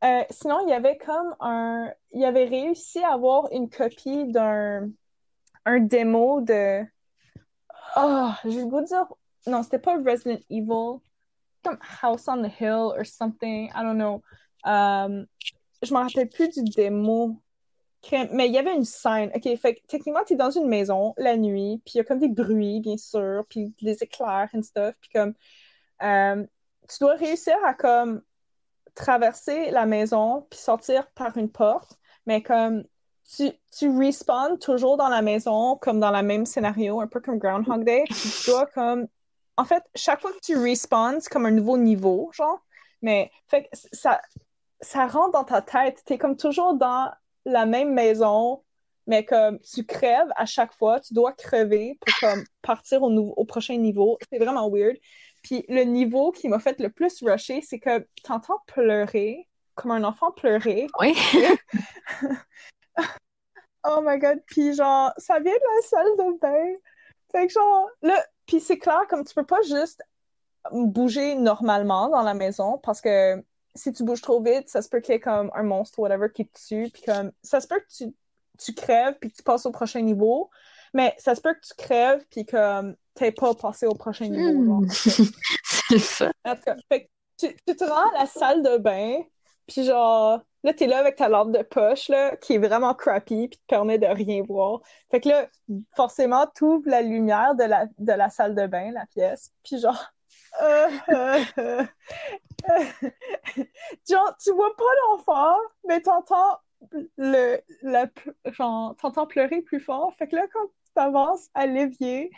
euh, sinon, il y avait comme un. Il avait réussi à avoir une copie d'un un démo de. Oh, je vais vous dire. Non, c'était pas Resident Evil. Comme House on the Hill or something. I don't know. Um, je me rappelle plus du démo. Mais il y avait une scène. OK, fait que techniquement, tu es dans une maison la nuit, puis il y a comme des bruits, bien sûr, puis des éclairs and stuff, puis comme. Euh, tu dois réussir à comme traverser la maison puis sortir par une porte, mais comme tu, tu respawns toujours dans la maison, comme dans le même scénario, un peu comme Groundhog Day. tu dois comme. En fait, chaque fois que tu respawns, c'est comme un nouveau niveau, genre. Mais fait ça, ça rentre dans ta tête. Tu es comme toujours dans la même maison, mais comme tu crèves à chaque fois, tu dois crever pour comme partir au, au prochain niveau. C'est vraiment weird. Puis le niveau qui m'a fait le plus rusher, c'est que t'entends pleurer, comme un enfant pleurer. Oui. oh my god. Puis genre, ça vient de la salle de bain. Fait que genre, là, puis c'est clair, comme tu peux pas juste bouger normalement dans la maison parce que si tu bouges trop vite, ça se peut qu'il y ait comme un monstre ou whatever qui te tue. Puis comme, ça se peut que tu, tu crèves puis que tu passes au prochain niveau. Mais ça se peut que tu crèves puis que t'es pas passé au prochain niveau. Hmm. c'est ça. En tout cas, tu, te rends à la salle de bain, puis genre, là, t'es là avec ta lampe de poche, là, qui est vraiment crappy, puis te permet de rien voir. Fait que là, forcément, ouvres la lumière de la, de la salle de bain, la pièce, puis genre... genre, tu vois pas l'enfant, mais t'entends le, la, genre, t'entends pleurer plus fort. Fait que là, quand tu t'avances à l'évier,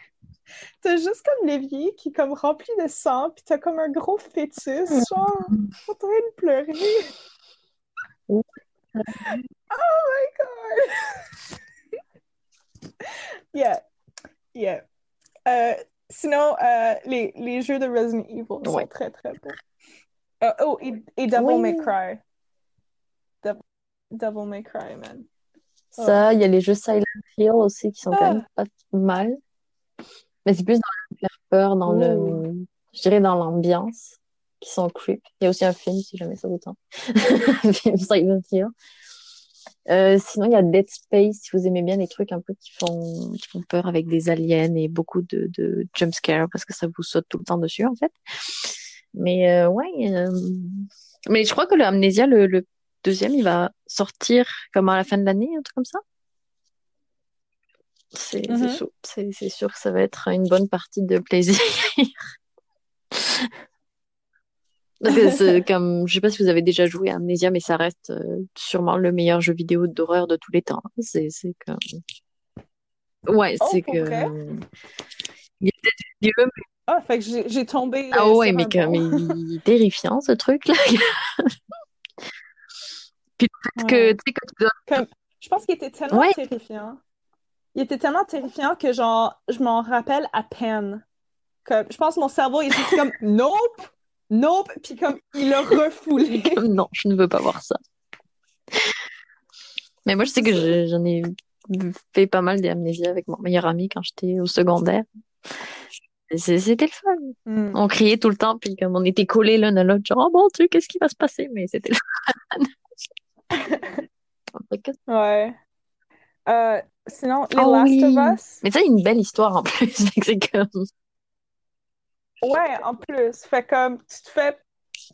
T'as juste comme l'évier qui est comme rempli de sang, puis t'as comme un gros fœtus, genre, en train de pleurer. Oh my god! yeah, yeah. Euh, sinon, euh, les, les jeux de Resident Evil sont très très bons. Euh, oh, et, et Devil May Cry. Devil, May Cry, man. Ça, il y a les jeux Silent Hill aussi qui sont quand même ah. pas mal. Mais c'est plus dans faire peur, dans le, je dirais dans l'ambiance. qui sont creep. Il y a aussi un film, si jamais ça vous tente. un film Silent Hill. Euh, sinon, il y a Dead Space, si vous aimez bien les trucs un peu qui font, qui font peur avec des aliens et beaucoup de, de jumpscares parce que ça vous saute tout le temps dessus, en fait. Mais euh, ouais, euh, mais je crois que le Amnesia, le, le deuxième, il va sortir comme à la fin de l'année, un truc comme ça. C'est c'est Mhm. c'est sûr que ça va être une bonne partie de plaisir. Comme, je sais pas si vous avez déjà joué à Amnesia, mais ça reste euh, sûrement le meilleur jeu vidéo d'horreur de tous les temps. C'est, comme, ouais, Oh, c'est que, vrai? il est peut-être vieux, mais, Ah, fait que j'ai tombé ah euh, ouais, sur mais comme, il est terrifiant, ce truc-là. Puis peut-être que, Ouais. tu sais, quand tu dois, Comme, je pense qu'il était tellement ouais, terrifiant. Il était tellement terrifiant que, genre, je m'en rappelle à peine. Comme, je pense que mon cerveau, il était juste comme, nope, nope, puis comme, il l'a refoulé. non, je ne veux pas voir ça. Mais moi, je sais que j'en ai fait pas mal d'amnésia avec mon meilleur ami quand j'étais au secondaire. C'était le fun. Hmm. On criait tout le temps, puis comme on était collés l'un à l'autre, genre, oh mon Dieu, qu'est-ce qui va se passer? Mais c'était le fun. Ouais. Euh, sinon, Les Oh Last of! Us, Mais ça, une belle histoire en plus. C'est comme, ouais, en plus. Fait comme, tu te fais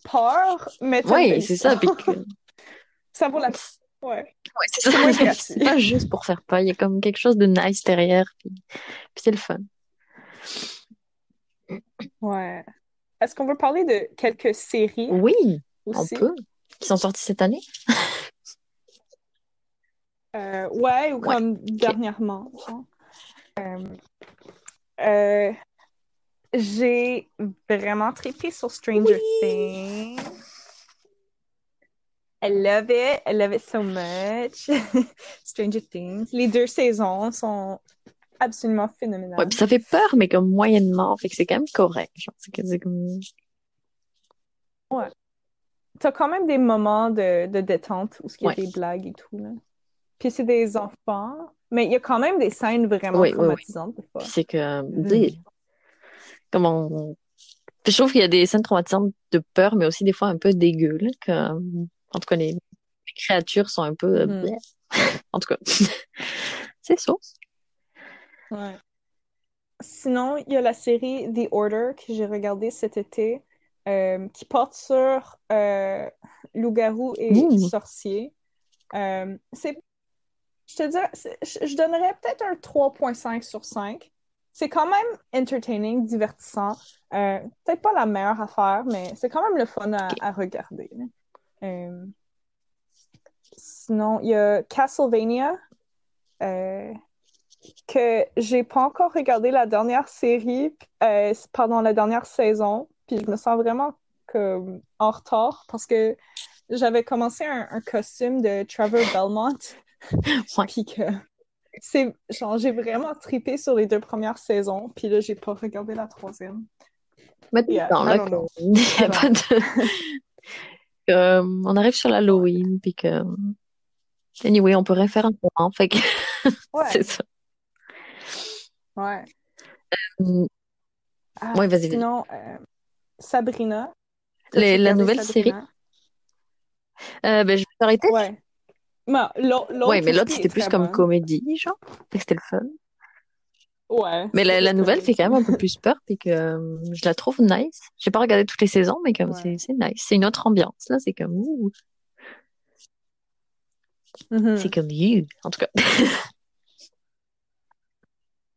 peur, mais ouais, belle c'est ça. Puis que, Ça vaut la peine. Ouais. ouais, c'est ça. C'est pas juste pour faire peur. Il y a comme quelque chose de nice derrière, puis, puis c'est le fun. Ouais. Est-ce qu'on veut parler de quelques séries Oui, on aussi? peut. Qui sont sortis cette année? Euh, ouais, ou Ouais, comme dernièrement. Euh, euh, j'ai vraiment trippé sur Stranger Oui! Things. I love it. I love it so much. Stranger Things. Les deux saisons sont absolument Ouais, phénoménales. puis ça fait peur, mais comme moyennement. Fait que c'est quand même correct. C'est que c'est comme... Ouais. T'as quand même des moments de, de détente où il y a Ouais. des blagues et tout, là. Puis c'est des enfants, mais il y a quand même des scènes vraiment Oui, oui, oui. traumatisantes, des fois. C'est que... Mhm. Comment... Puis je trouve qu'il y a des scènes traumatisantes de peur, mais aussi des fois un peu dégueu, là, que- En tout cas, les, les créatures sont un peu... euh, bleh. En tout cas, c'est ça. Ouais. Sinon, il y a la série The Order que j'ai regardée cet été, euh, qui porte sur euh, loup-garou et Ouh. sorcier. Euh, c'est, je te dirais, je donnerais peut-être un 3.5 sur 5. C'est quand même entertaining, divertissant. Euh, peut-être pas la meilleure affaire, mais c'est quand même le fun à, regarder. Euh, sinon, il y a Castlevania. Euh, que j'ai pas encore regardé la dernière série, euh, pardon, la dernière saison, puis je me sens vraiment comme en retard parce que j'avais commencé un, un costume de Trevor Belmont, puis que c'est genre j'ai vraiment tripé sur les deux premières saisons, puis là j'ai pas regardé la troisième. Maintenant, Yeah, là, qu'on- de... Euh, on arrive sur l'Halloween, puis que... Anyway, on peut rien faire en ce moment, fait que Ouais, c'est ça. ouais. Mm, Ah, Ouais, vas-y, sinon, euh, Sabrina. Les- la nouvelle série? Sabrina? Euh, ben, je vais t'arrêter. Ouais. L'autre Ouais, mais l'autre, c'était plus comme comédie, genre. C'était le fun. Ouais, Mais la, nouvelle fait quand même un peu plus peur, puis que euh, je la trouve nice. J'ai pas regardé toutes les saisons, mais comme Ouais. c'est nice. C'est une autre ambiance, là. C'est comme, ouh, Mhm. c'est comme you. En tout cas.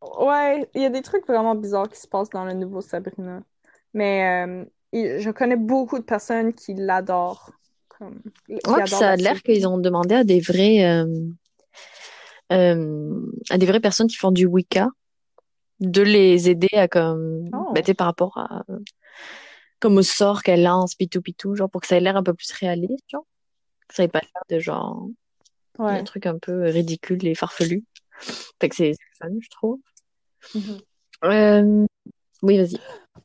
Ouais, il y a des trucs vraiment bizarres qui se passent dans le nouveau Sabrina. Mais euh, je connais beaucoup de personnes qui l'adorent. Ouais, ça a l'air qu'ils ont demandé à des vrais, euh, euh, à des vraies personnes qui font du Wicca de les aider à comme, Oh. sais, par rapport à, comme au sort qu'elle lance, pis tout, genre, pour que ça ait l'air un peu plus réaliste, genre. Que ça ait pas l'air de genre, Ouais. un truc un peu ridicule et farfelu. Fait que c'est fun, je trouve. Mhm. Euh, oui, vas-y.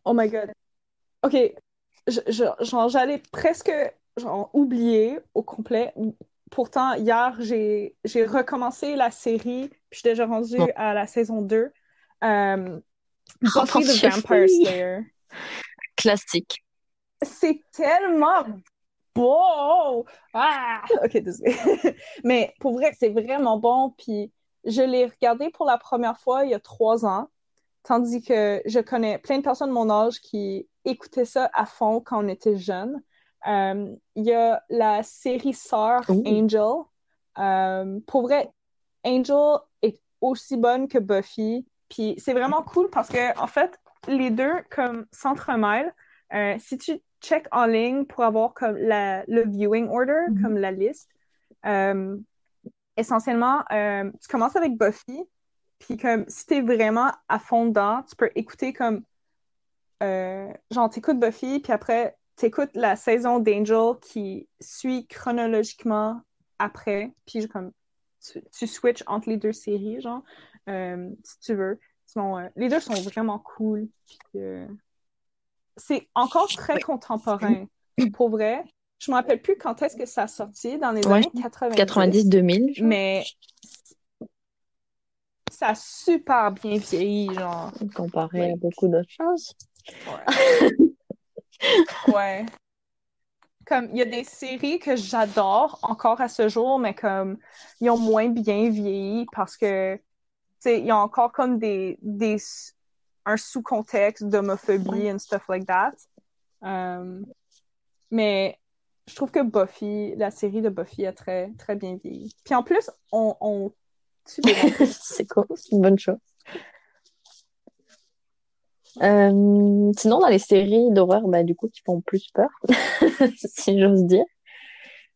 Oh my God. Ok, je, je- genre, j'allais presque genre, oublier au complet. Pourtant, hier, j'ai recommencé la série, puis je suis déjà rendue Oh. à la saison 2. Euh, Oh, Buffy the Vampire. Slayer. Classique. c'est tellement beau! Ah! Ok, désolé. Mais pour vrai, c'est vraiment bon. Puis je l'ai regardé pour la première fois il y a trois ans. Tandis que je connais plein de personnes de mon âge qui écoutaient ça à fond quand on était jeunes. Euh, il y a la série Sœur Angel. Euh, pour vrai, Angel est aussi bonne que Buffy. Puis c'est vraiment cool parce que, en fait, les deux comme s'entremêlent. Euh, si tu check en ligne pour avoir comme la, le viewing order, Mhm. comme la liste, euh, essentiellement, euh, tu commences avec Buffy, puis comme si t'es vraiment à fond dedans, tu peux écouter comme genre t'écoutes Buffy, puis après t'écoutes la saison d'Angel qui suit chronologiquement après, puis comme tu, tu switches entre les deux séries, genre, euh, si tu veux. Sinon, euh, les deux sont vraiment cool. Euh, c'est encore très contemporain. Pour vrai, je me rappelle plus quand est-ce que ça a sorti, dans les Ouais, années 90. 90-2000, je Mais ça a super bien vieilli, genre. comparé à beaucoup d'autres choses. Ouais. Ouais. Comme, il y a des séries que j'adore encore à ce jour, mais comme, ils ont moins bien vieilli parce que, tu sais, il y a encore comme des, des, un sous-contexte d'homophobie and stuff like that. Euh, mais je trouve que Buffy, la série de Buffy a très, très bien vieilli. Puis en plus, on, on. C'est cool, c'est une bonne chose. Euh, sinon, dans les séries d'horreur, bah, du coup, qui font plus peur, si j'ose dire.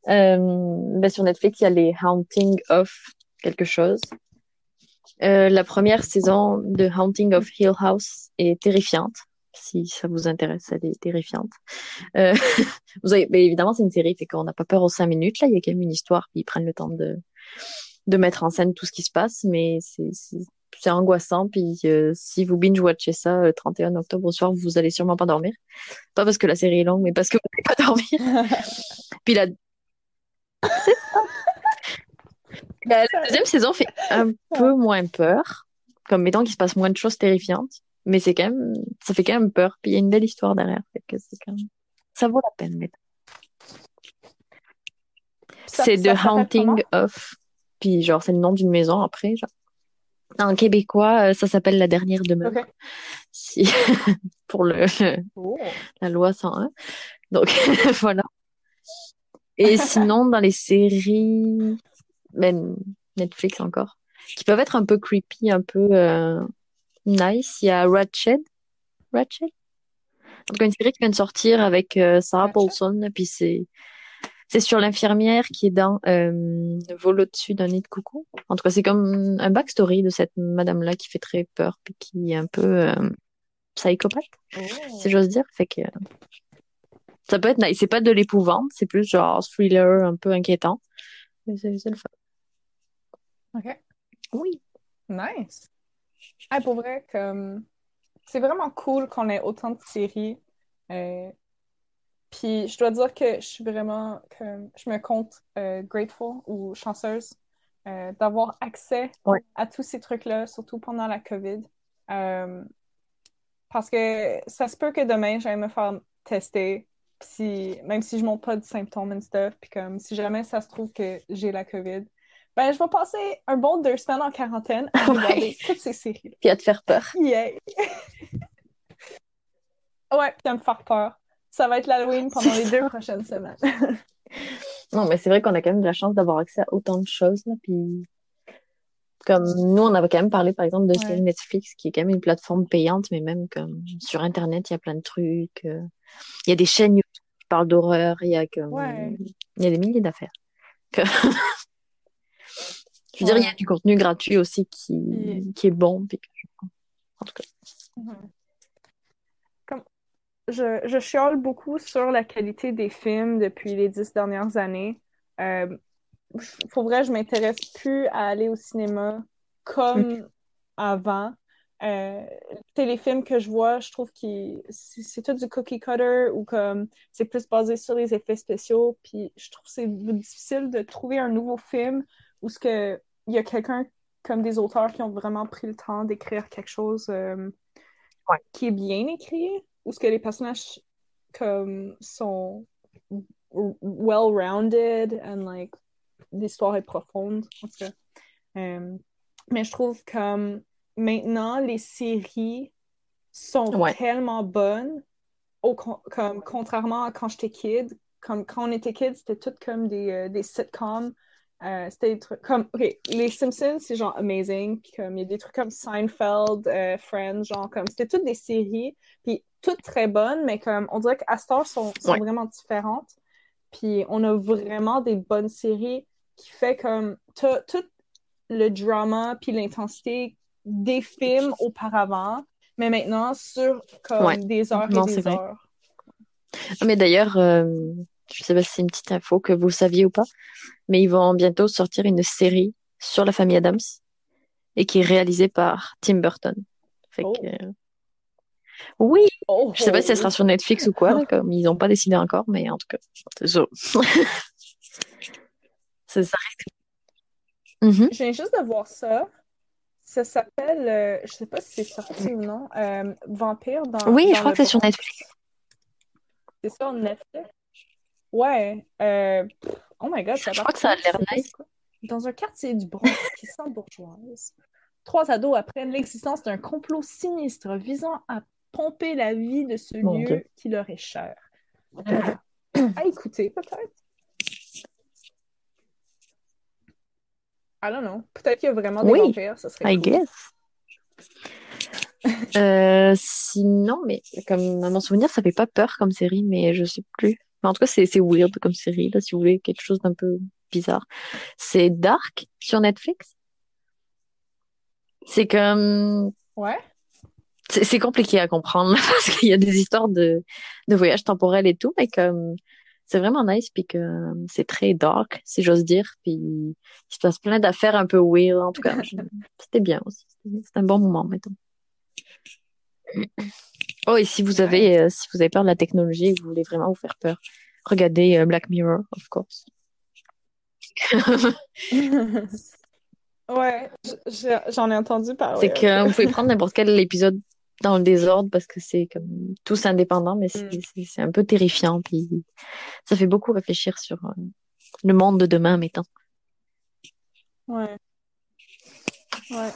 Euh, bah, sur Netflix, il y a les Haunting of quelque chose. Euh, la première saison de Haunting of Hill House est terrifiante. Si ça vous intéresse, elle est terrifiante. Euh, vous avez, mais évidemment, c'est une série, fait qu'on n'a pas peur aux cinq minutes. Là, il y a quand même une histoire, puis ils prennent le temps de, de mettre en scène tout ce qui se passe, mais c'est, c'est, angoissant. Puis euh, si vous binge-watchez ça le 31 octobre au soir, vous allez sûrement pas dormir. Pas parce que la série est longue, mais parce que vous n'allez pas dormir. Puis la... Deuxième saison fait un peu moins peur, comme mettons qu'il se passe moins de choses terrifiantes, mais c'est quand même, ça fait quand même peur. Puis il y a une belle histoire derrière, fait que quand même, ça vaut la peine. Ça- C'est The Haunting of, puis genre c'est le nom d'une maison après. Genre. En québécois, euh, ça s'appelle La Dernière Demeure. comment? Ok. Si pour le, le- Oh. la loi 101. Donc voilà. Et sinon, dans les séries, ben, Netflix encore, qui peuvent être un peu creepy, un peu euh, nice, il y a Ratched. Ratched? Cas, une série qui vient de sortir avec euh, Sarah Ratched? Paulson, puis c'est c'est sur l'infirmière qui est dans euh, Vol au-dessus d'un nid de coucou. En tout cas, c'est comme un backstory de cette madame-là qui fait très peur, puis qui est un peu euh, psychopathe Oh. si j'ose dire. Fait que ça peut être nice. C'est pas de l'épouvante, c'est plus genre thriller un peu inquiétant. Mais c'est le fun. Ok. Oui. Nice. Ah, pour vrai, comme c'est vraiment cool qu'on ait autant de séries. Euh, Puis je dois dire que je suis vraiment comme je me compte euh, grateful ou chanceuse euh, d'avoir accès à tous ces trucs-là, surtout pendant la COVID. Euh, parce que ça se peut que demain j'aille me faire tester, si, même si je montre pas de symptômes and stuff, puis comme si jamais ça se trouve que j'ai la COVID, ben je vais passer un bon deux semaines en quarantaine à regarder Ouais. toutes ces séries. Puis à te faire peur. Yeah! Ouais, puis à me faire peur. Ça va être l'Halloween pendant les deux prochaines semaines. Non, mais c'est vrai qu'on a quand même de la chance d'avoir accès à autant de choses, là, puis comme nous, on avait quand même parlé, par exemple, de Ouais. Netflix, qui est quand même une plateforme payante, mais même comme sur Internet, il y a plein de trucs. euh, Il y a des chaînes YouTube qui parlent d'horreur, il y a comme, Ouais. il y a des milliers d'affaires. Que- Je veux dire, il y a du contenu gratuit aussi qui, qui est bon, puis en tout cas. Mhm. Je, je chiale beaucoup sur la qualité des films depuis les dix dernières années. Euh, pour vrai, je m'intéresse plus à aller au cinéma comme avant. Euh, les films que je vois, je trouve que c'est c'est tout du cookie cutter ou comme c'est plus basé sur les effets spéciaux. Puis je trouve que c'est difficile de trouver un nouveau film où ce que il y a quelqu'un comme des auteurs qui ont vraiment pris le temps d'écrire quelque chose euh, Ouais. qui est bien écrit, où ce que les personnages comme sont well-rounded and like l'histoire est profonde en tout cas. Euh, mais je trouve comme maintenant les séries sont Ouais. tellement bonnes au con- comme contrairement à quand j'étais kid comme quand on était kid c'était tout comme des, euh, des sitcoms Euh, c'était des trucs comme les Simpsons c'est genre amazing puis comme il y a des trucs comme Seinfeld euh, Friends genre comme c'était toutes des séries puis toutes très bonnes mais comme on dirait qu'à heure sont, sont Ouais. vraiment différentes puis on a vraiment des bonnes séries qui fait comme tout le drama puis l'intensité des films auparavant mais maintenant sur comme Ouais. des heures Non, et des heures Ah, Mais d'ailleurs, euh, je sais pas si c'est une petite info que vous saviez ou pas, mais ils vont bientôt sortir une série sur la famille Adams et qui est réalisée par Tim Burton. Fait Oh. que, euh, oui, oh, je sais pas si elle sera sur Netflix ou quoi, là, comme ils n'ont pas décidé encore, mais en tout cas, c'est sûr. C'est ça. Mhm. Je viens juste de voir ça. Ça s'appelle, euh, je sais pas si c'est sorti ou non, euh, Vampire dans, Oui, dans je crois que c'est sur. Netflix. C'est sur Netflix? Ouais. euh, oh my god, ça a Je l'air crois que ça a l'air nice. Dans un quartier du Bronx qui sent bourgeoise, trois ados apprennent l'existence d'un complot sinistre visant à pomper la vie de ce Mon lieu Dieu. qui leur est cher. À écouter, peut-être. I don't know. Peut-être qu'il y a vraiment des Oui, vampires, ça serait I cool. guess. Euh, sinon, mais comme à mon souvenir, ça fait pas peur comme série, mais je sais plus. Mais en tout cas, c'est c'est weird comme série, là, si vous voulez quelque chose d'un peu bizarre. C'est Dark sur Netflix? C'est comme Ouais. C'est compliqué à comprendre parce qu'il y a des histoires de de voyage temporel et tout, mais comme c'est vraiment nice puis que c'est très dark, si j'ose dire, puis il se passe plein d'affaires un peu weird. En tout cas, c'était bien aussi. C'était un bon moment, mettons. Oh, et si vous avez, euh, si vous avez peur de la technologie et que vous voulez vraiment vous faire peur, regardez euh, Black Mirror, of course. Ouais, j'en ai entendu parler. C'est que vous pouvez prendre n'importe quel épisode dans le désordre parce que c'est comme tous indépendants, mais c'est Mm. c'est- un peu terrifiant. Puis ça fait beaucoup réfléchir sur euh, le monde de demain, mettons. Ouais. Ouais.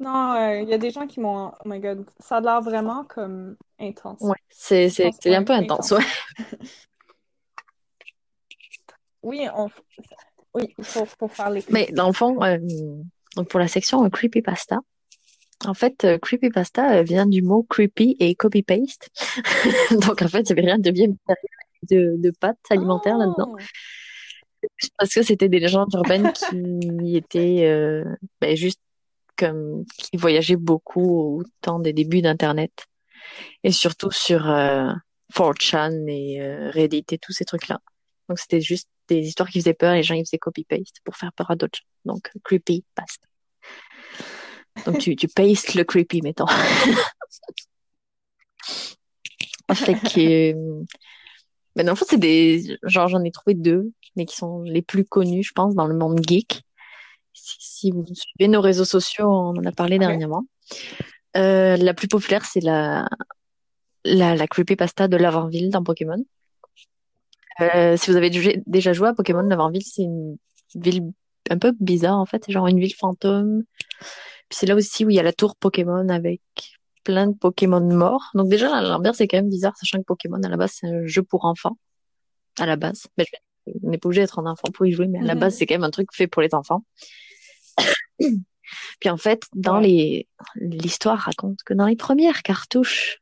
Non, euh, il y a des gens qui m'ont. Oh my god, ça a l'air vraiment comme intense. Ouais, c'est un peu intense, intense. ouais. Oui, on... oui, il faut, faut faire les Mais dans le fond, euh, donc pour la section creepypasta, en fait, euh, creepypasta euh, vient du mot creepy et copy-paste. Donc en fait, il n'y avait rien de bien de, de pâtes alimentaires là-dedans. Oh! Parce que c'était des légendes urbaines qui étaient euh, ben, juste comme qui voyageaient beaucoup au temps des débuts d'Internet et surtout sur euh, 4chan et euh, Reddit et tous ces trucs-là. Donc c'était juste des histoires qui faisaient peur et les gens ils faisaient copy-paste pour faire peur à d'autres gens. Donc creepy paste. Donc tu, tu pastes le creepy, mettons. fait que euh, mais dans le fond, c'est des genre j'en ai trouvé deux, mais qui sont les plus connus, je pense, dans le monde geek. Si, si vous suivez nos réseaux sociaux, on en a parlé dernièrement. Euh, la plus populaire, c'est la la, la creepypasta de Lavanville dans Pokémon. Euh, si vous avez déjà déjà joué à Pokémon, Lavanville, c'est une ville un peu bizarre en fait, c'est genre une ville fantôme. Puis c'est là aussi où il y a la tour Pokémon avec plein de Pokémon morts. Donc déjà, l'ambiance est quand même bizarre, sachant que Pokémon, à la base, c'est un jeu pour enfants. À la base. Mais je- on n'est pas obligé d'être un enfant pour y jouer, mais à la Mhm. base, c'est quand même un truc fait pour les enfants. Puis en fait, dans Ouais. les... L'histoire raconte que dans les premières cartouches,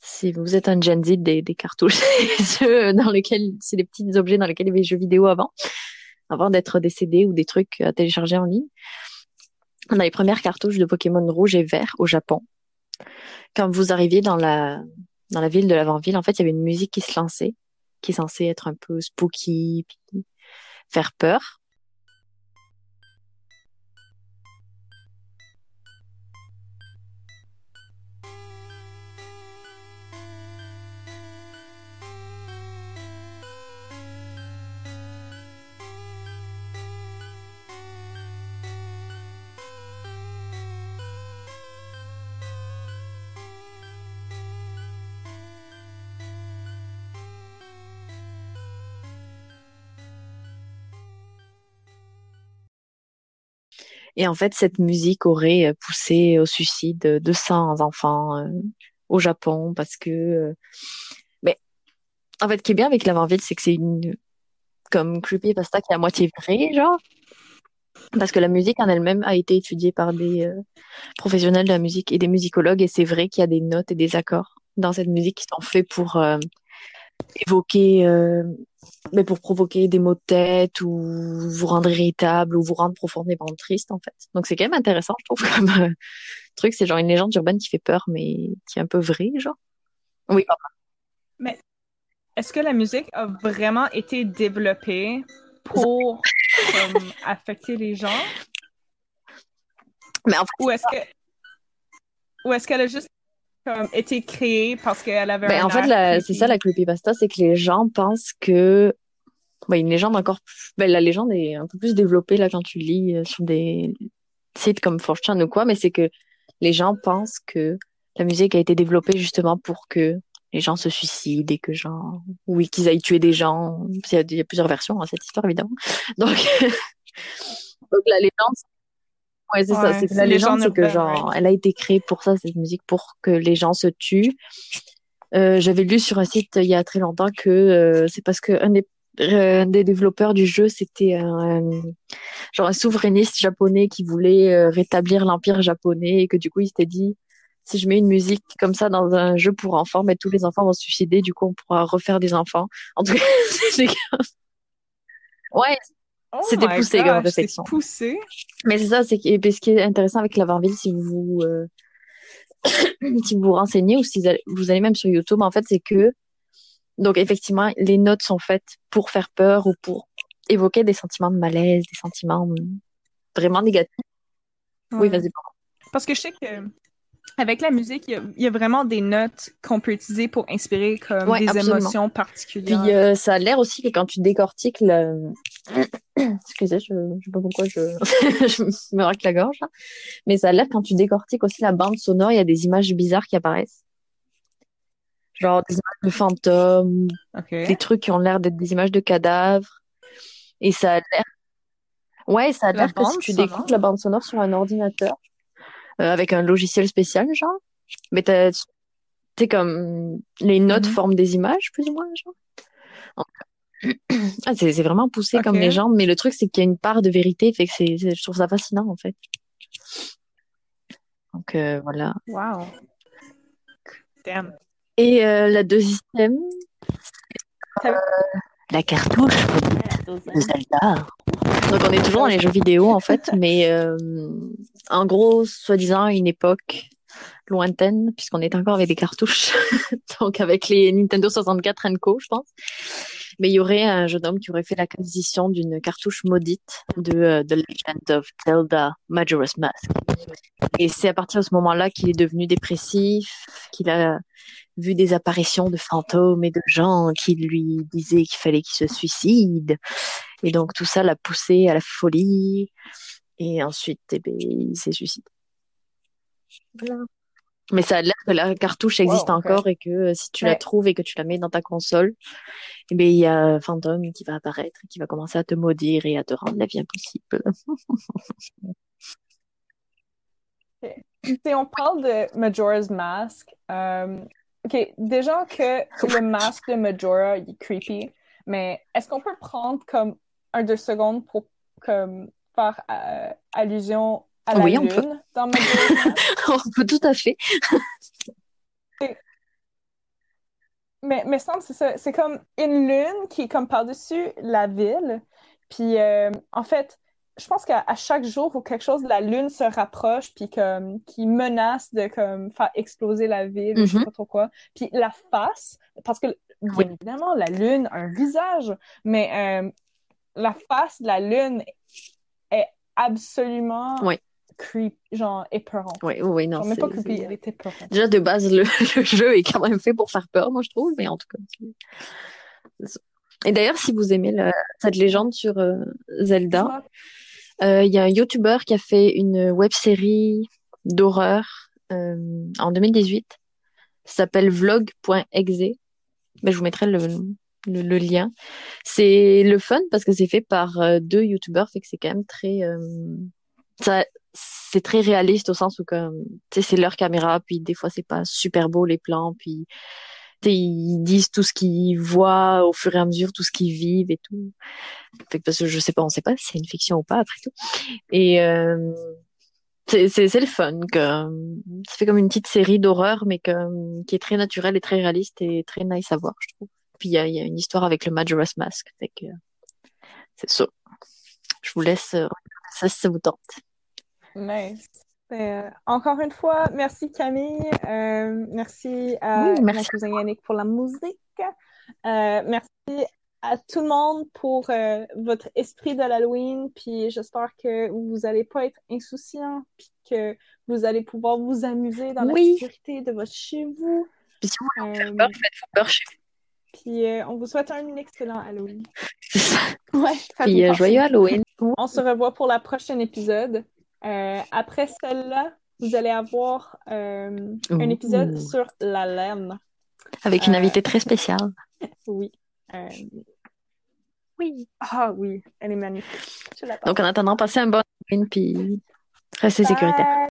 si vous êtes un Gen Z des, des cartouches, c'est ceux dans lesquels, c'est les petits objets dans lesquels il y avait des jeux vidéo avant, avant d'être des CD ou des trucs à télécharger en ligne. Dans les premières cartouches de Pokémon rouge et vert au Japon, quand vous arriviez dans la, dans la ville de l'avant-ville, en fait, il y avait une musique qui se lançait, qui est censée être un peu spooky, puis faire peur. Et en fait, cette musique aurait euh, poussé au suicide de 200 enfants euh, au Japon parce que, euh, mais en fait, ce qui est bien avec l'avant-ville, c'est que c'est une comme creepypasta qui est à moitié vrai, genre. Parce que la musique en elle-même a été étudiée par des professionnels de la musique et des musicologues, et c'est vrai qu'il y a des notes et des accords dans cette musique qui sont faits pour évoquer, euh, mais pour provoquer des maux de tête ou vous rendre irritable ou vous rendre profondément triste en fait. Donc c'est quand même intéressant, je trouve comme euh, truc. C'est genre une légende urbaine qui fait peur, mais qui est un peu vraie, genre. Oui, papa. Mais est-ce que la musique a vraiment été développée pour affecter les gens? Mais en fait, ou est-ce que ou est-ce qu'elle a juste comme été créée parce qu'elle avait ben, un en fait c'est ça la creepypasta c'est que les gens pensent que ben, une légende encore ben, la légende est un peu plus développée là quand tu lis euh, sur des sites comme 4 ou quoi mais c'est que les gens pensent que la musique a été développée justement pour que les gens se suicident et que genre oui qu'ils aillent tuer des gens. Il y a, il y a plusieurs versions à cette histoire évidemment. Donc donc la légende Ouais, c'est ça. C'est que la légende, c'est que genre, elle a été créée pour ça, cette musique, pour que les gens se tuent. Euh, j'avais lu sur un site il y a très longtemps que euh, c'est parce que un des, euh, des développeurs du jeu, c'était un, genre un souverainiste japonais qui voulait rétablir l'empire japonais et que du coup, il s'était dit, si je mets une musique comme ça dans un jeu pour enfants, mais tous les enfants vont se suicider, du coup, on pourra refaire des enfants. En tout cas, c'est Ouais, Oh c'était poussé gosh, comme réflexion. poussé. Mais c'est ça, c'est ce qui est intéressant avec Lavarville, si vous euh, si vous vous renseignez ou si vous allez même sur YouTube, en fait, c'est que donc effectivement, les notes sont faites pour faire peur ou pour évoquer des sentiments de malaise, des sentiments vraiment négatifs. Oui, vas-y. Parce que je sais que avec la musique, il y, a, vraiment des notes qu'on peut utiliser pour inspirer comme des émotions particulières. Puis euh, ça a l'air aussi que quand tu décortiques le... Excusez, je ne sais pas pourquoi je, je me racle la gorge. Là. Mais ça a l'air quand tu décortiques aussi la bande sonore, il y a des images bizarres qui apparaissent. Genre des images de fantômes, des trucs qui ont l'air d'être des images de cadavres. Et ça a l'air... Ouais, ça a l'air que si tu découpes la bande sonore sur un ordinateur, avec un logiciel spécial, genre. Mais t'as, t'es comme les notes Mhm. forment des images, plus ou moins, genre. Ah, c'est, c'est vraiment poussé comme légende, mais le truc, c'est qu'il y a une part de vérité, fait que c'est, c'est- je trouve ça fascinant, en fait. Donc, euh, voilà. Wow. Damn. Et euh, la deuxième, la cartouche Zelda. Donc, on est toujours dans les jeux vidéo, en fait, mais euh, en gros, soi-disant, à une époque lointaine, puisqu'on est encore avec des cartouches, donc avec les Nintendo 64 Co, je pense. Mais il y aurait un jeune homme qui aurait fait l'acquisition d'une cartouche maudite de euh, The Legend of Zelda Majora's Mask. Et c'est à partir de ce moment-là qu'il est devenu dépressif, qu'il a vu des apparitions de fantômes et de gens qui lui disaient qu'il fallait qu'il se suicide. Et donc tout ça l'a poussé à la folie. Et ensuite, eh ben, il s'est suicidé. Voilà. Mais ça a l'air que la cartouche existe Wow, encore et que euh, si tu la trouves et que tu la mets dans ta console, eh ben, il y a un fantôme qui va apparaître et qui va commencer à te maudire et à te rendre la vie impossible. Si on parle de Majora's Mask, euh, ok, déjà que le masque de Majora il est creepy, mais est-ce qu'on peut prendre comme un deux secondes pour comme faire euh, allusion à la Oui, on lune peut. dans? On peut tout à fait. Mais, mais semble c'est ça. C'est comme une lune qui est comme par-dessus la ville. Puis euh, en fait, je pense qu'à chaque jour ou quelque chose, la lune se rapproche puis comme qui menace de comme faire exploser la ville, ou je sais Mhm. pas trop quoi. Puis la face, parce que bien Oui. évidemment la lune a un visage, mais euh, la face de la lune est absolument Oui. creepy, genre épeurante. Oui, oui, non. Genre même pas creepy, elle est épeurante. Déjà, de base, le, le jeu est quand même fait pour faire peur, moi, je trouve, mais en tout cas. Et d'ailleurs, si vous aimez la- cette légende sur euh, Zelda, euh, il y a un YouTuber qui a fait une web-série d'horreur euh, en 2018. Ça s'appelle vlog.exe. Mais je vous mettrai le, le, le lien. C'est le fun parce que c'est fait par euh, deux YouTubers, fait que c'est quand même très, euh, ça, c'est très réaliste au sens où c'est leur caméra, puis des fois c'est pas super beau les plans, puis ils disent tout ce qu'ils voient au fur et à mesure, tout ce qu'ils vivent et tout. Fait que parce que je sais pas, on sait pas si c'est une fiction ou pas après tout. Et euh, c'est le fun que ça fait comme une petite série d'horreur, mais que qui est très naturelle et très réaliste et très nice à voir, je trouve. Puis il y a, il y a une histoire avec le Majora's Mask, que c'est ça. Je vous laisse euh, ça si ça vous tente. Nice. Euh, encore une fois, merci Camille. Euh, merci à Oui, mon merci. cousin Yannick pour la musique. Merci à tout le monde pour votre esprit de l'Halloween. Puis j'espère que vous n'allez pas être insouciants, puis que vous allez pouvoir vous amuser dans la Oui. sécurité de votre chez vous. Puis si vous voulez vous faire peur, faites-vous peur chez puis euh, on vous souhaite un excellent Halloween. vous. Ouais, ça Puis euh, passe. joyeux Halloween. On se revoit pour la prochaine épisode. Euh, après celle-là, vous allez avoir euh, un épisode sur la laine. Avec une Euh, invitée très spéciale. Oui. Euh, Oui. Ah oui, elle est magnifique. Je. Donc en attendant, passez un bon Halloween, puis restez sécuritaire.